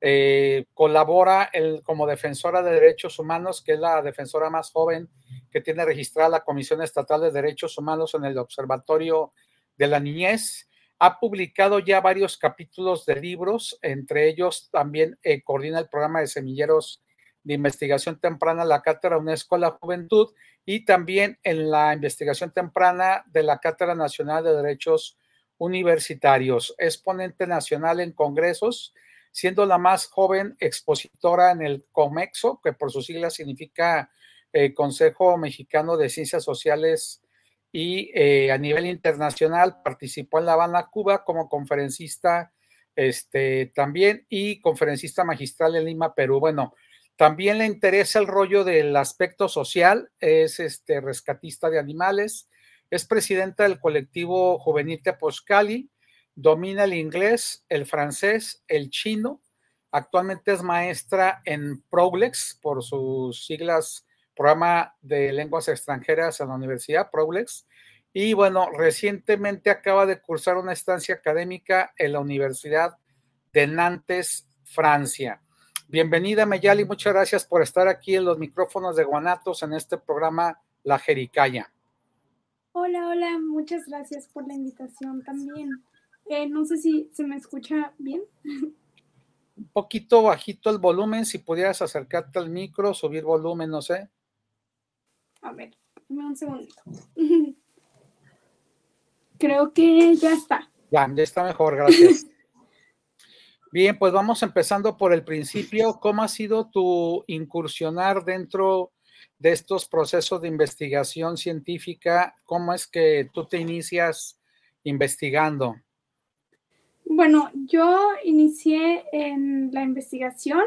S3: Eh, colabora como defensora de derechos humanos, que es la defensora más joven que tiene registrada la Comisión Estatal de Derechos Humanos en el Observatorio de la Niñez. Ha publicado ya varios capítulos de libros, entre ellos también eh, coordina el programa de semilleros de investigación temprana la Cátedra UNESCO de la Juventud y también en la investigación temprana de la Cátedra Nacional de Derechos universitarios. Es ponente nacional en congresos, siendo la más joven expositora en el COMEXO, que por sus siglas significa eh, Consejo Mexicano de Ciencias Sociales y eh, a nivel internacional participó en La Habana, Cuba como conferencista este, también y conferencista magistral en Lima, Perú. Bueno, también le interesa el rollo del aspecto social, es este rescatista de animales, es presidenta del colectivo juvenil Tepozcali, domina el inglés, el francés, el chino. Actualmente es maestra en Problex, por sus siglas, programa de lenguas extranjeras en la Universidad Problex. Y bueno, recientemente acaba de cursar una estancia académica en la Universidad de Nantes, Francia. Bienvenida, Meyali, muchas gracias por estar aquí en los micrófonos de Guanatos en este programa La Jericaya.
S5: Hola, hola, muchas gracias por la invitación también. Eh, no sé si se me escucha bien.
S3: Un poquito bajito el volumen, si pudieras acercarte al micro, subir volumen, no sé.
S5: A ver, dame un segundito. Creo que ya está.
S3: Ya, ya está mejor, gracias. Bien, pues vamos empezando por el principio. ¿Cómo ha sido tu incursionar dentro de estos procesos de investigación científica, ¿cómo es que tú te inicias investigando?
S5: Bueno, yo inicié en la investigación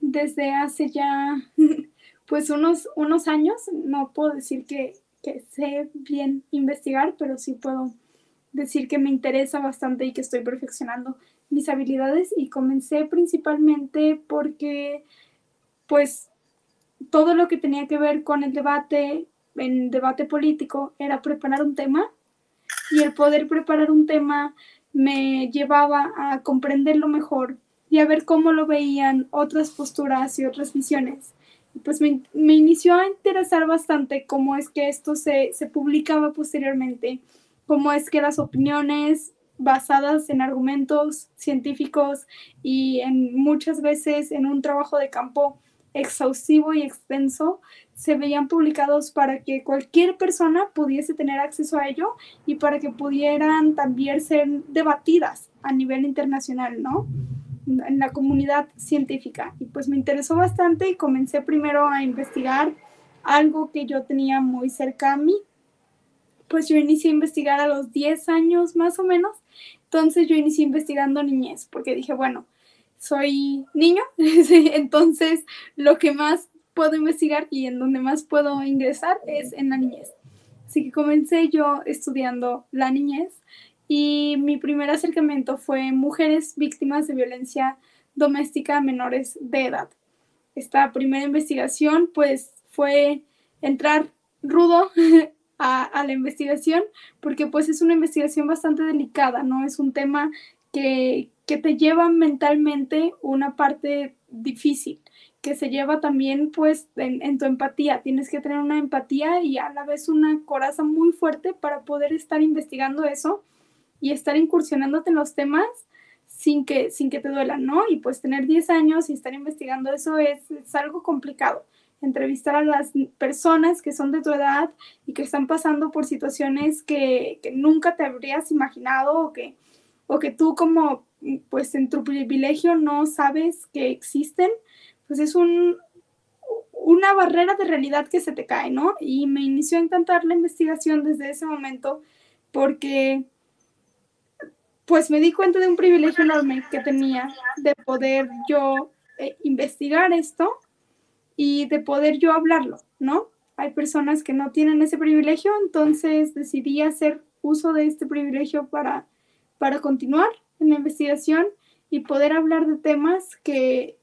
S5: desde hace ya pues unos, unos años. No puedo decir que, que sé bien investigar, pero sí puedo decir que me interesa bastante y que estoy perfeccionando mis habilidades y comencé principalmente porque pues todo lo que tenía que ver con el debate, en debate político, era preparar un tema y el poder preparar un tema me llevaba a comprenderlo mejor y a ver cómo lo veían otras posturas y otras visiones. Pues me, inició a interesar bastante cómo es que esto se, se publicaba posteriormente, cómo es que las opiniones basadas en argumentos científicos y en muchas veces en un trabajo de campo exhaustivo y extenso se veían publicados para que cualquier persona pudiese tener acceso a ello y para que pudieran también ser debatidas a nivel internacional, ¿no? En la comunidad científica. Y pues me interesó bastante y comencé primero a investigar algo que yo tenía muy cerca a mí. Pues yo inicié a investigar a los 10 años más o menos. Entonces yo inicié investigando niñez porque dije, bueno, soy niño, entonces lo que más puedo investigar y en donde más puedo ingresar es en la niñez. Así que comencé yo estudiando la niñez y mi primer acercamiento fue mujeres víctimas de violencia doméstica a menores de edad. Esta primera investigación pues fue entrar rudo a, la investigación porque pues es una investigación bastante delicada, ¿no? Es un tema que, que te lleva mentalmente una parte difícil, que se lleva también pues en, tu empatía. Tienes que tener una empatía y a la vez una coraza muy fuerte para poder estar investigando eso y estar incursionándote en los temas sin que, sin que te duelan, ¿no? Y pues tener 10 años y estar investigando eso es, algo complicado. Entrevistar a las personas que son de tu edad y que están pasando por situaciones que, que nunca te habrías imaginado o que o que tú como, pues en tu privilegio no sabes que existen, pues es un, una barrera de realidad que se te cae, ¿no? Y me inició a encantar la investigación desde ese momento porque pues me di cuenta de un privilegio enorme que tenía de poder yo eh, investigar esto y de poder yo hablarlo, ¿no? Hay personas que no tienen ese privilegio, entonces decidí hacer uso de este privilegio para, para continuar en la investigación y poder hablar de temas que,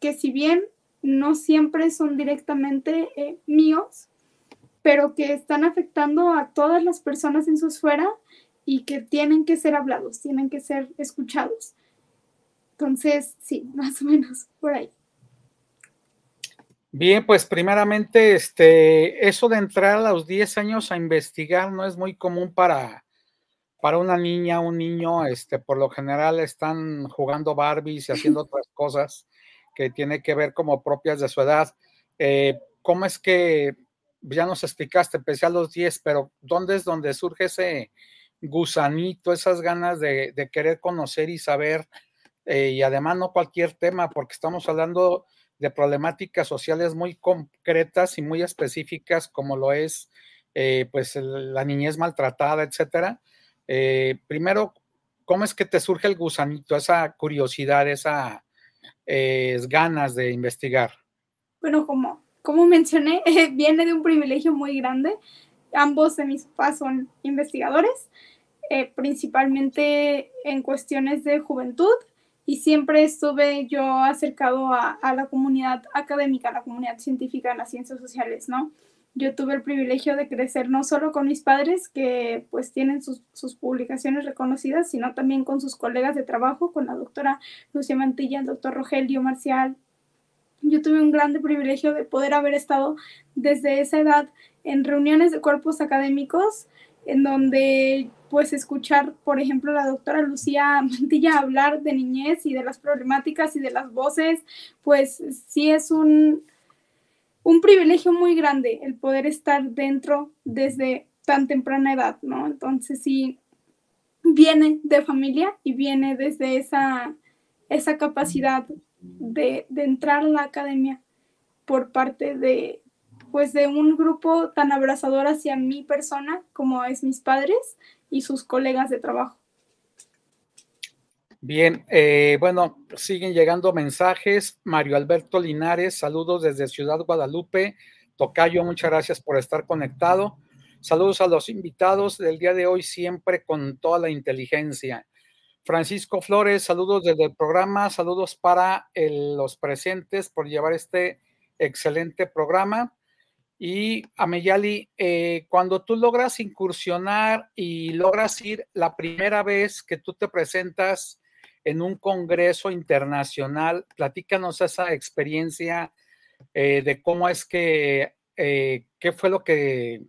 S5: que si bien no siempre son directamente eh, míos, pero que están afectando a todas las personas en su esfera y que tienen que ser hablados, tienen que ser escuchados. Entonces, sí, más o menos por ahí.
S3: Bien, pues primeramente, este, eso de entrar a los 10 años a investigar no es muy común para, para una niña, un niño, este, por lo general están jugando Barbies y haciendo otras cosas que tiene que ver como propias de su edad. Eh, ¿Cómo es que, ya nos explicaste, empecé a los 10, pero ¿dónde es donde surge ese gusanito, esas ganas de, querer conocer y saber? Eh, y además no cualquier tema, porque estamos hablando de problemáticas sociales muy concretas y muy específicas, como lo es eh, pues la niñez maltratada, etcétera. Eh, primero, ¿cómo es que te surge el gusanito, esa curiosidad, esas eh, ganas de investigar?
S5: Bueno, como, como mencioné, viene de un privilegio muy grande. Ambos de mis papás son investigadores, principalmente en cuestiones de juventud y siempre estuve yo acercado a, la comunidad académica, a la comunidad científica en las ciencias sociales, ¿no? Yo tuve el privilegio de crecer no solo con mis padres, que pues tienen sus, sus publicaciones reconocidas, sino también con sus colegas de trabajo, con la doctora Lucia Mantilla, el doctor Rogelio Marcial. Yo tuve un grande privilegio de poder haber estado desde esa edad en reuniones de cuerpos académicos en donde pues escuchar, por ejemplo, la doctora Lucía Mantilla hablar de niñez y de las problemáticas y de las voces, pues sí es un, un privilegio muy grande el poder estar dentro desde tan temprana edad, ¿no? Entonces sí, viene de familia y viene desde esa, esa capacidad de, de entrar a la academia por parte de, pues de un grupo tan abrazador hacia mi persona como es mis padres y sus colegas de trabajo.
S3: Bien, eh, bueno, siguen llegando mensajes. Mario Alberto Linares, saludos desde Ciudad Guadalupe. Tocayo, muchas gracias por estar conectado. Saludos a los invitados del día de hoy, siempre con toda la inteligencia. Francisco Flores, saludos desde el programa, saludos para los presentes por llevar este excelente programa. Y Ameyali, eh, cuando tú logras incursionar y logras ir la primera vez que tú te presentas en un congreso internacional, platícanos esa experiencia eh, de cómo es que, eh, qué fue lo que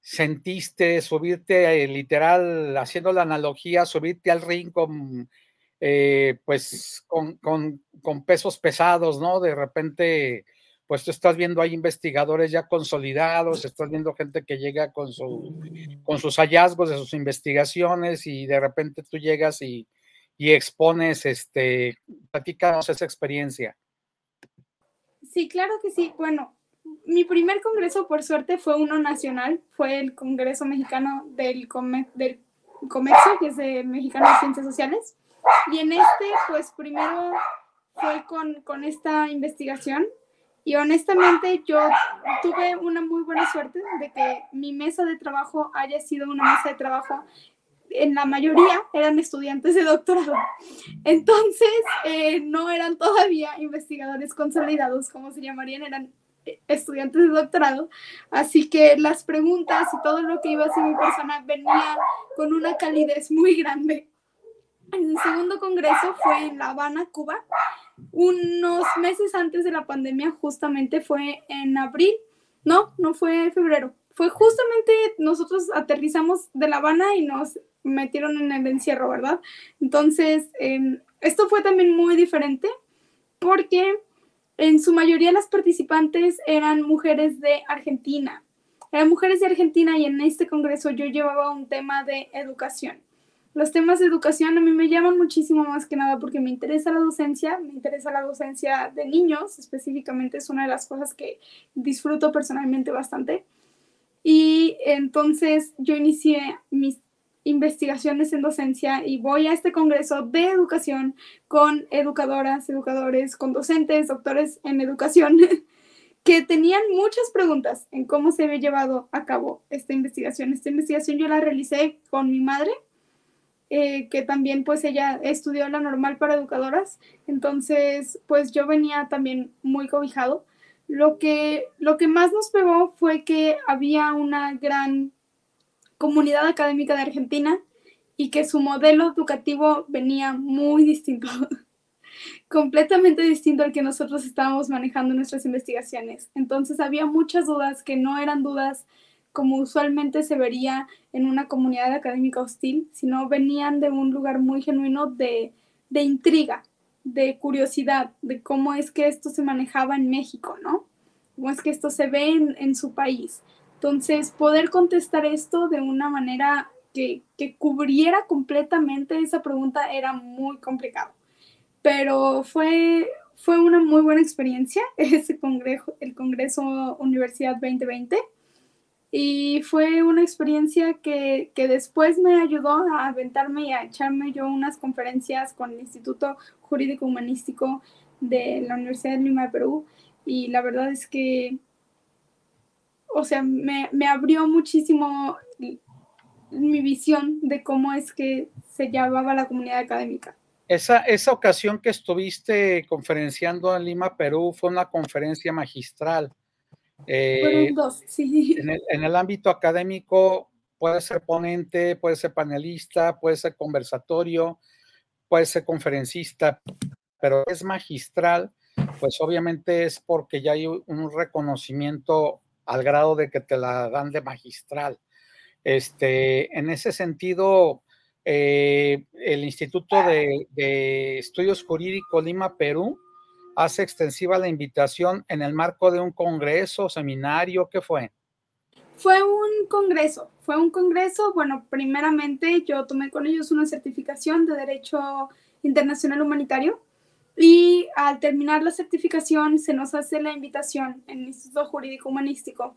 S3: sentiste, subirte literal, haciendo la analogía, subirte al ring con, pues, con, con pesos pesados, ¿no? De repente pues tú estás viendo ahí investigadores ya consolidados, estás viendo gente que llega con, su, con sus hallazgos de sus investigaciones y de repente tú llegas y, expones, este, platícanos esa experiencia.
S5: Sí, claro que sí. Bueno, mi primer congreso, por suerte, fue uno nacional, fue el Congreso Mexicano del, del Comercio, que es de Mexicano de Ciencias Sociales. Y en este, pues primero fue con, con esta investigación y honestamente yo tuve una muy buena suerte de que mi mesa de trabajo haya sido una mesa de trabajo en la mayoría eran estudiantes de doctorado. Entonces, eh, no eran todavía investigadores consolidados, como se llamarían, eran eh, estudiantes de doctorado. Así que las preguntas y todo lo que iba a ser mi persona venía con una calidez muy grande. El segundo congreso fue en La Habana, Cuba, unos meses antes de la pandemia, justamente fue en abril, no, no fue febrero, fue justamente nosotros aterrizamos de La Habana y nos metieron en el encierro, ¿verdad? Entonces, em, esto fue también muy diferente porque en su mayoría las participantes eran mujeres de Argentina. Eran mujeres de Argentina y en este congreso yo llevaba un tema de educación. Los temas de educación a mí me llaman muchísimo más que nada porque me interesa la docencia, me interesa la docencia de niños, específicamente es una de las cosas que disfruto personalmente bastante. Y entonces yo inicié mis investigaciones en docencia y voy a este congreso de educación con educadoras, educadores, con docentes, doctores en educación, que tenían muchas preguntas en cómo se había llevado a cabo esta investigación. Esta investigación yo la realicé con mi madre eh, que también pues ella estudió la normal para educadoras, entonces pues yo venía también muy cobijado. Lo que, lo que más nos pegó fue que había una gran comunidad académica de Argentina y que su modelo educativo venía muy distinto, completamente distinto al que nosotros estábamos manejando en nuestras investigaciones. Entonces había muchas dudas que no eran dudas como usualmente se vería en una comunidad académica hostil, sino venían de un lugar muy genuino de, intriga, de curiosidad, de cómo es que esto se manejaba en México, ¿no? Cómo es que esto se ve en, su país. Entonces, poder contestar esto de una manera que, que, cubriera completamente esa pregunta era muy complicado. Pero fue, fue una muy buena experiencia ese congreso, el Congreso Universidad 2020 y fue una experiencia que, que, después me ayudó a aventarme y a echarme yo unas conferencias con el Instituto Jurídico Humanístico de la Universidad de Lima de Perú. Y la verdad es que, o sea, me, me abrió muchísimo mi visión de cómo es que se llamaba la comunidad académica.
S3: Esa, esa ocasión que estuviste conferenciando en Lima, Perú, fue una conferencia magistral
S5: eh, dos, sí.
S3: En el, en el, ámbito académico puede ser ponente, puede ser panelista, puede ser conversatorio, puede ser conferencista, pero es magistral, pues obviamente es porque ya hay un reconocimiento al grado de que te la dan de magistral. Este, en ese sentido, eh, el Instituto de, de Estudios Jurídicos Lima, Perú, hace extensiva la invitación en el marco de un congreso, seminario, ¿qué fue?
S5: Fue un congreso, fue un congreso, bueno, primeramente yo tomé con ellos una certificación de Derecho Internacional Humanitario y al terminar la certificación se nos hace la invitación en el Instituto Jurídico Humanístico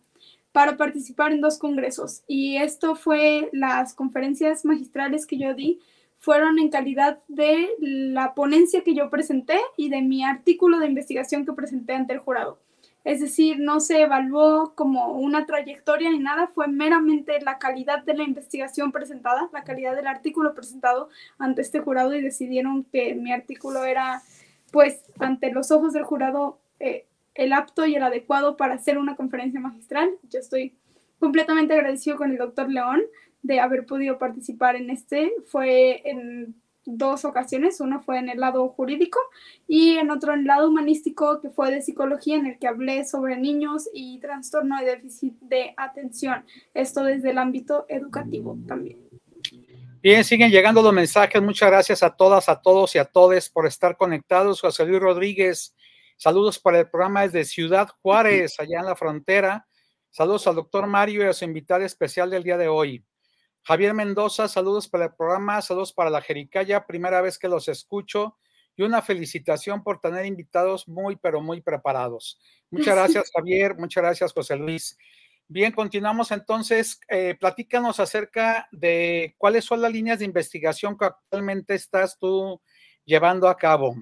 S5: para participar en dos congresos y esto fue las conferencias magistrales que yo di fueron en calidad de la ponencia que yo presenté y de mi artículo de investigación que presenté ante el jurado. Es decir, no se evaluó como una trayectoria ni nada, fue meramente la calidad de la investigación presentada, la calidad del artículo presentado ante este jurado y decidieron que mi artículo era, pues, ante los ojos del jurado, eh, el apto y el adecuado para hacer una conferencia magistral. Yo estoy completamente agradecido con el doctor León de haber podido participar en este. Fue en dos ocasiones, uno fue en el lado jurídico y en otro en el lado humanístico, que fue de psicología, en el que hablé sobre niños y trastorno de déficit de atención. Esto desde el ámbito educativo también.
S3: Bien, siguen llegando los mensajes. Muchas gracias a todas, a todos y a todos por estar conectados. José Luis Rodríguez, saludos para el programa desde Ciudad Juárez, allá en la frontera. Saludos al doctor Mario y a su invitada especial del día de hoy. Javier Mendoza, saludos para el programa, saludos para la Jericaya, primera vez que los escucho y una felicitación por tener invitados muy, pero muy preparados. Muchas gracias, Javier, muchas gracias, José Luis. Bien, continuamos entonces. Eh, platícanos acerca de cuáles son las líneas de investigación que actualmente estás tú llevando a cabo.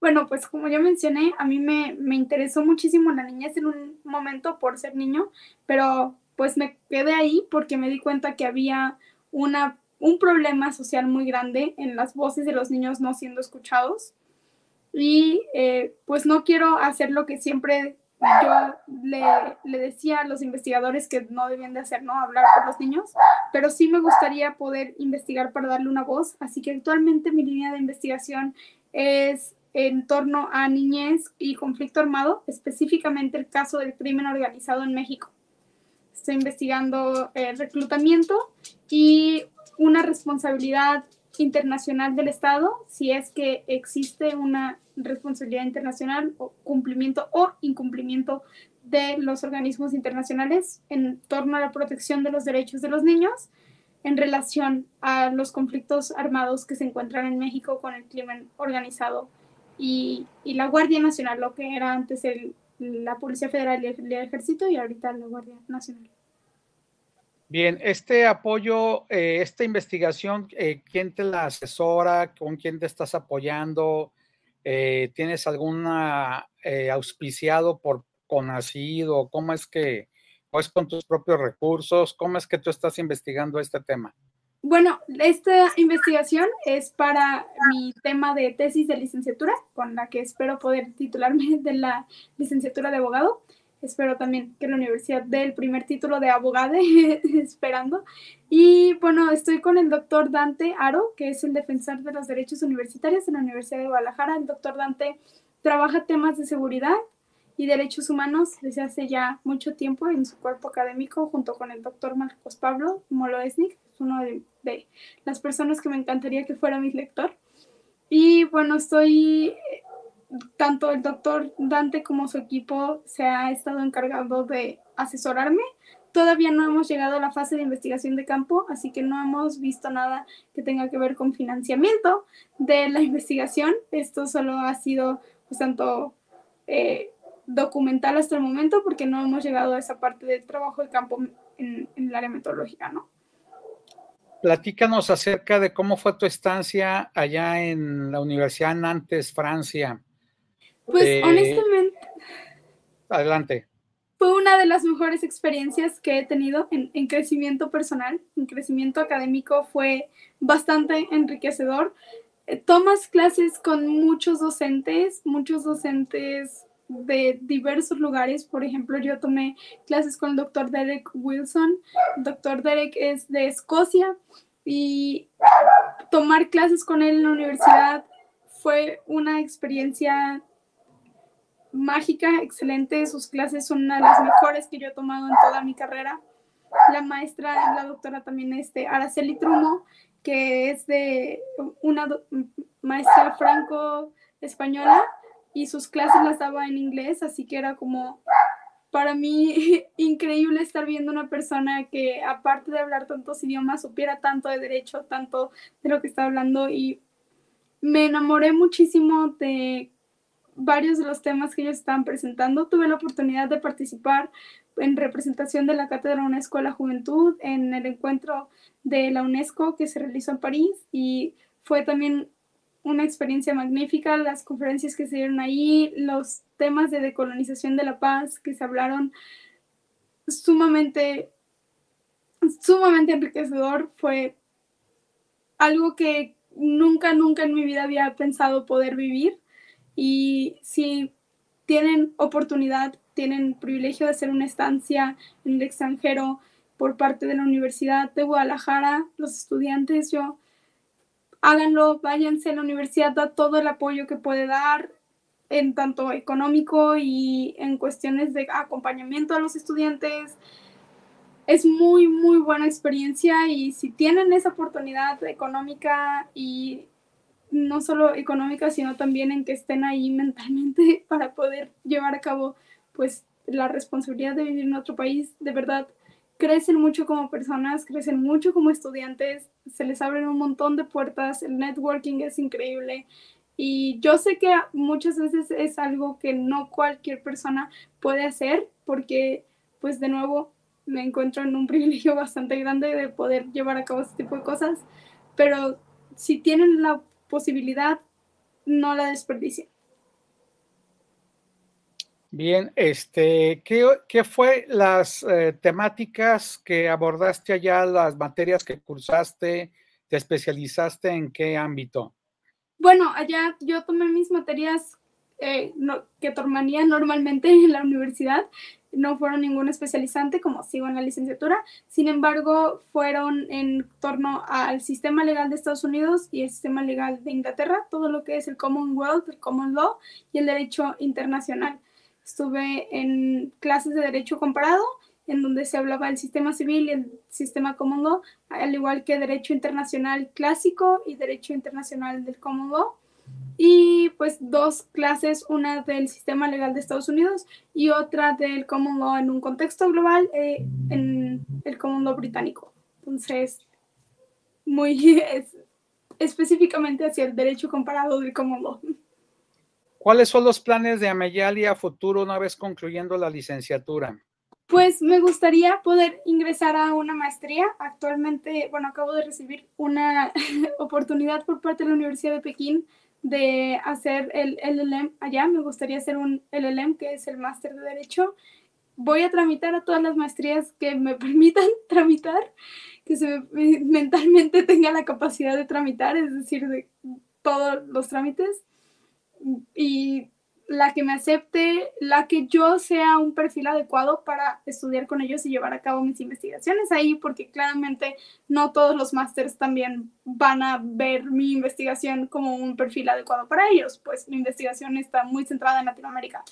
S5: Bueno, pues como ya mencioné, a mí me, me interesó muchísimo la niñez en un momento por ser niño, pero pues me quedé ahí porque me di cuenta que había una, un problema social muy grande en las voces de los niños no siendo escuchados. Y eh, pues no quiero hacer lo que siempre yo le, le, decía a los investigadores que no debían de hacer, ¿no? Hablar por los niños, pero sí me gustaría poder investigar para darle una voz. Así que actualmente mi línea de investigación es en torno a niñez y conflicto armado, específicamente el caso del crimen organizado en México estoy investigando el reclutamiento y una responsabilidad internacional del Estado, si es que existe una responsabilidad internacional o cumplimiento o incumplimiento de los organismos internacionales en torno a la protección de los derechos de los niños. en relación a los conflictos armados que se encuentran en México con el crimen organizado y, y la Guardia Nacional, lo que era antes el, la Policía Federal y el, Ejército y ahorita la Guardia Nacional.
S3: Bien, este apoyo, eh, esta investigación, eh, ¿quién te la asesora? ¿Con quién te estás apoyando? Eh, ¿Tienes alguna auspiciado por conocido? ¿Cómo es que, o es con tus propios recursos? ¿Cómo es que tú estás investigando este tema?
S5: Bueno, esta investigación es para mi tema de tesis de licenciatura, con la que espero poder titularme de la licenciatura de abogado. Espero también que la universidad dé el primer título de abogado, esperando. Y bueno, estoy con el doctor Dante Aro, que es el defensor de los derechos universitarios en la Universidad de Guadalajara. El doctor Dante trabaja temas de seguridad y Derechos Humanos desde hace ya mucho tiempo en su cuerpo académico junto con el doctor Marcos Pablo Moloesnik, es uno de, de, las personas que me encantaría que fuera mi lector. Y bueno, estoy, tanto el doctor Dante como su equipo se ha estado encargado de asesorarme. Todavía no hemos llegado a la fase de investigación de campo, así que no hemos visto nada que tenga que ver con financiamiento de la investigación. Esto solo ha sido, pues, tanto eh, documental hasta el momento porque no hemos llegado a esa parte del trabajo de campo en, el área metodológica, ¿no?
S3: Platícanos acerca de cómo fue tu estancia allá en la Universidad Nantes, Francia.
S5: Pues eh, honestamente.
S3: Adelante.
S5: Fue una de las mejores experiencias que he tenido en, en, crecimiento personal, en crecimiento académico. Fue bastante enriquecedor. Eh, tomas clases con muchos docentes, muchos docentes de diversos lugares. Por ejemplo, yo tomé clases con el doctor Derek Wilson. El doctor Derek es de Escocia y tomar clases con él en la universidad fue una experiencia mágica, excelente. Sus clases son una de las mejores que yo he tomado en toda mi carrera. La maestra, la doctora también, este, Araceli Trumo, que es de una maestra franco-española y sus clases las daba en inglés, así que era como para mí increíble estar viendo una persona que aparte de hablar tantos idiomas supiera tanto de derecho, tanto de lo que está hablando y me enamoré muchísimo de varios de los temas que ellos estaban presentando. Tuve la oportunidad de participar en representación de la Cátedra UNESCO de la Juventud en el encuentro de la UNESCO que se realizó en París y fue también una experiencia magnífica, las conferencias que se dieron ahí, los temas de decolonización de la paz que se hablaron, sumamente, sumamente enriquecedor, fue algo que nunca, nunca en mi vida había pensado poder vivir. Y si tienen oportunidad, tienen privilegio de hacer una estancia en el extranjero por parte de la Universidad de Guadalajara, los estudiantes, yo háganlo, váyanse, a la universidad da todo el apoyo que puede dar en tanto económico y en cuestiones de acompañamiento a los estudiantes. Es muy, muy buena experiencia y si tienen esa oportunidad económica y no solo económica, sino también en que estén ahí mentalmente para poder llevar a cabo pues la responsabilidad de vivir en otro país, de verdad crecen mucho como personas, crecen mucho como estudiantes, se les abren un montón de puertas, el networking es increíble. Y yo sé que muchas veces es algo que no cualquier persona puede hacer porque, pues de nuevo, me encuentro en un privilegio bastante grande de poder llevar a cabo este tipo de cosas, pero si tienen la posibilidad, no la desperdicien.
S3: Bien, este, ¿qué, fue las eh, temáticas que abordaste allá, las materias que cursaste, te especializaste en qué ámbito?
S5: Bueno, allá yo tomé mis materias eh, que tomaría normalmente en la universidad, no fueron ningún especializante como sigo en la licenciatura, sin embargo fueron en torno al sistema legal de Estados Unidos y el sistema legal de Inglaterra, todo lo que es el Commonwealth, el Common Law y el derecho internacional. Estuve en clases de Derecho Comparado, en donde se hablaba del sistema civil y el sistema law, al igual que Derecho Internacional Clásico y Derecho Internacional del Law. Y pues dos clases, una del sistema legal de Estados Unidos y otra del law en un contexto global, eh, en el law británico. Entonces, muy específicamente hacia el derecho comparado del common
S3: ¿Cuáles son los planes de Ameyali a futuro una vez concluyendo la licenciatura?
S5: Pues me gustaría poder ingresar a una maestría. Actualmente, bueno, acabo de recibir una oportunidad por parte de la Universidad de Pekín de hacer el LLM allá. Me gustaría hacer un LLM, que es el máster de Derecho. Voy a tramitar a todas las maestrías que me permitan tramitar, que se mentalmente tenga la capacidad de tramitar, es decir, de todos los trámites. Y la que me acepte, la que yo sea un perfil adecuado para estudiar con ellos y llevar a cabo mis investigaciones ahí, porque claramente no todos los másters también van a ver mi investigación como un perfil adecuado para ellos, pues mi investigación está muy centrada en Latinoamérica.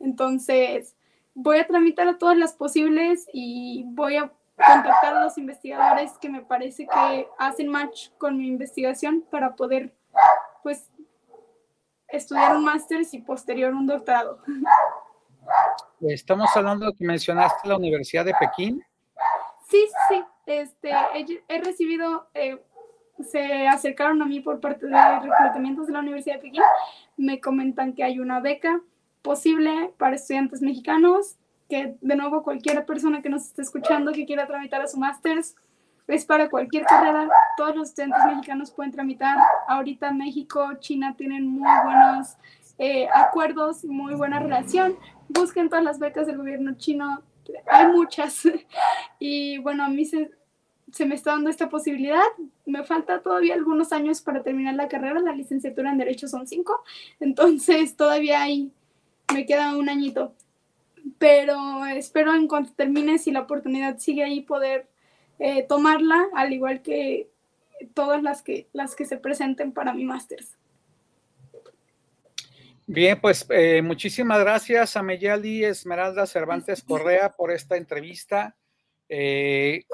S5: Entonces, voy a tramitar a todas las posibles y voy a contactar a los investigadores que me parece que hacen match con mi investigación para poder estudiar un máster y posterior un doctorado.
S3: Estamos hablando de que mencionaste la Universidad de Pekín.
S5: Sí, sí, este, he, recibido, eh, se acercaron a mí por parte de reclutamientos de la Universidad de Pekín, me comentan que hay una beca posible para estudiantes mexicanos, que de nuevo cualquier persona que nos esté escuchando que quiera tramitar a su máster es para cualquier carrera. Todos los estudiantes mexicanos pueden tramitar. Ahorita México, China tienen muy buenos eh, acuerdos, muy buena relación. Busquen todas las becas del gobierno chino. Hay muchas. Y bueno, a mí se, se me está dando esta posibilidad. Me falta todavía algunos años para terminar la carrera. La licenciatura en Derecho son cinco. Entonces todavía hay, me queda un añito. Pero espero en cuanto termine, si la oportunidad sigue ahí, poder eh, tomarla, al igual que todas las que, las que se presenten para mi máster.
S3: Bien, pues eh, muchísimas gracias a Meyali Esmeralda Cervantes Correa por esta entrevista. Eh,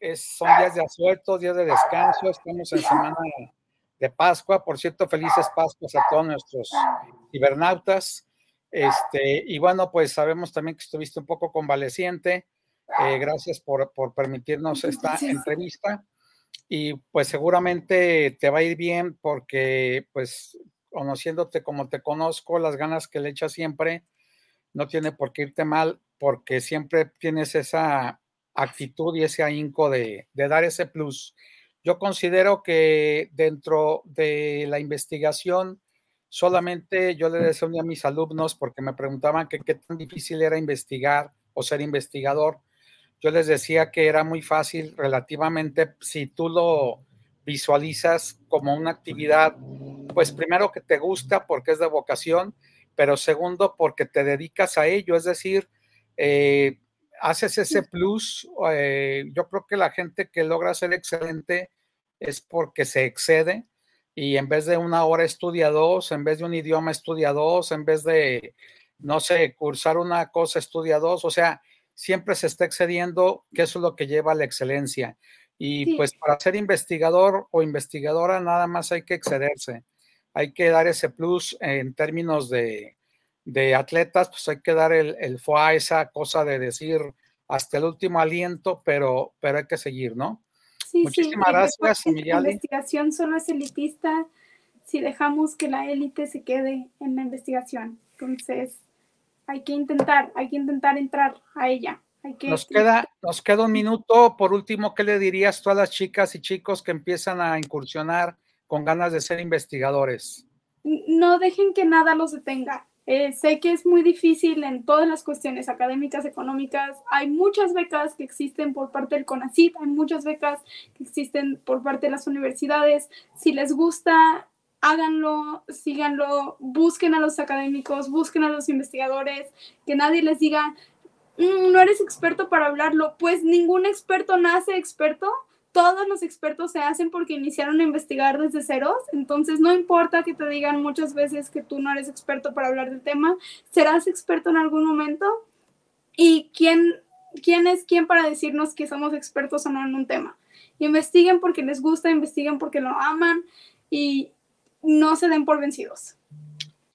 S3: es, son días de asuelto, días de descanso, estamos en semana de Pascua. Por cierto, felices Pascuas a todos nuestros cibernautas. Este, y bueno, pues sabemos también que estuviste un poco convaleciente. Eh, gracias por, permitirnos esta entrevista y pues seguramente te va a ir bien porque pues conociéndote como te conozco, las ganas que le echas siempre, no tiene por qué irte mal porque siempre tienes esa actitud y ese ahínco de, de dar ese plus. Yo considero que dentro de la investigación, solamente yo le decía a mis alumnos porque me preguntaban que qué tan difícil era investigar o ser investigador yo les decía que era muy fácil relativamente si tú lo visualizas como una actividad, pues primero que te gusta porque es de vocación, pero segundo porque te dedicas a ello, es decir, eh, haces ese plus. Eh, yo creo que la gente que logra ser excelente es porque se excede y en vez de una hora estudia dos, en vez de un idioma estudia dos, en vez de, no sé, cursar una cosa estudia dos, o sea, siempre se está excediendo, que eso es lo que lleva a la excelencia. Y pues para ser investigador o investigadora nada más hay que excederse, hay que dar ese plus en términos de, atletas, pues hay que dar el, el a esa cosa de decir hasta el último aliento, pero, pero hay que seguir, ¿no?
S5: Sí, Muchísimas gracias, La investigación solo es elitista si dejamos que la élite se quede en la investigación. Entonces, hay que intentar, hay que intentar entrar a ella.
S3: nos, queda, nos queda un minuto. Por último, ¿qué le dirías tú a las chicas y chicos que empiezan a incursionar con ganas de ser investigadores?
S5: No dejen que nada los detenga. Eh, sé que es muy difícil en todas las cuestiones académicas, económicas. Hay muchas becas que existen por parte del CONACYT, hay muchas becas que existen por parte de las universidades. Si les gusta háganlo, síganlo, busquen a los académicos, busquen a los investigadores, que nadie les diga, mm, no eres experto para hablarlo, pues ningún experto nace experto, todos los expertos se hacen porque iniciaron a investigar desde ceros, entonces no importa que te digan muchas veces que tú no eres experto para hablar del tema, serás experto en algún momento. Y quién, quién es quién para decirnos que somos expertos o no en un tema. Investiguen porque les gusta, investiguen porque lo aman. Y, no se den por vencidos.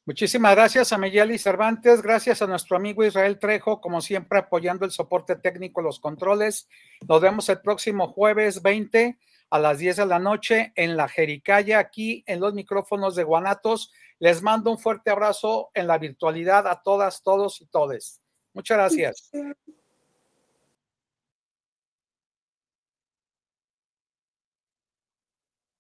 S3: Muchísimas gracias a Meyeli Cervantes, gracias a nuestro amigo Israel Trejo, como siempre apoyando el soporte técnico, los controles. Nos vemos el próximo jueves 20 a las 10 de la noche en la Jericaya, aquí en los micrófonos de Guanatos. Les mando un fuerte abrazo en la virtualidad a todas, todos y todes. Muchas gracias.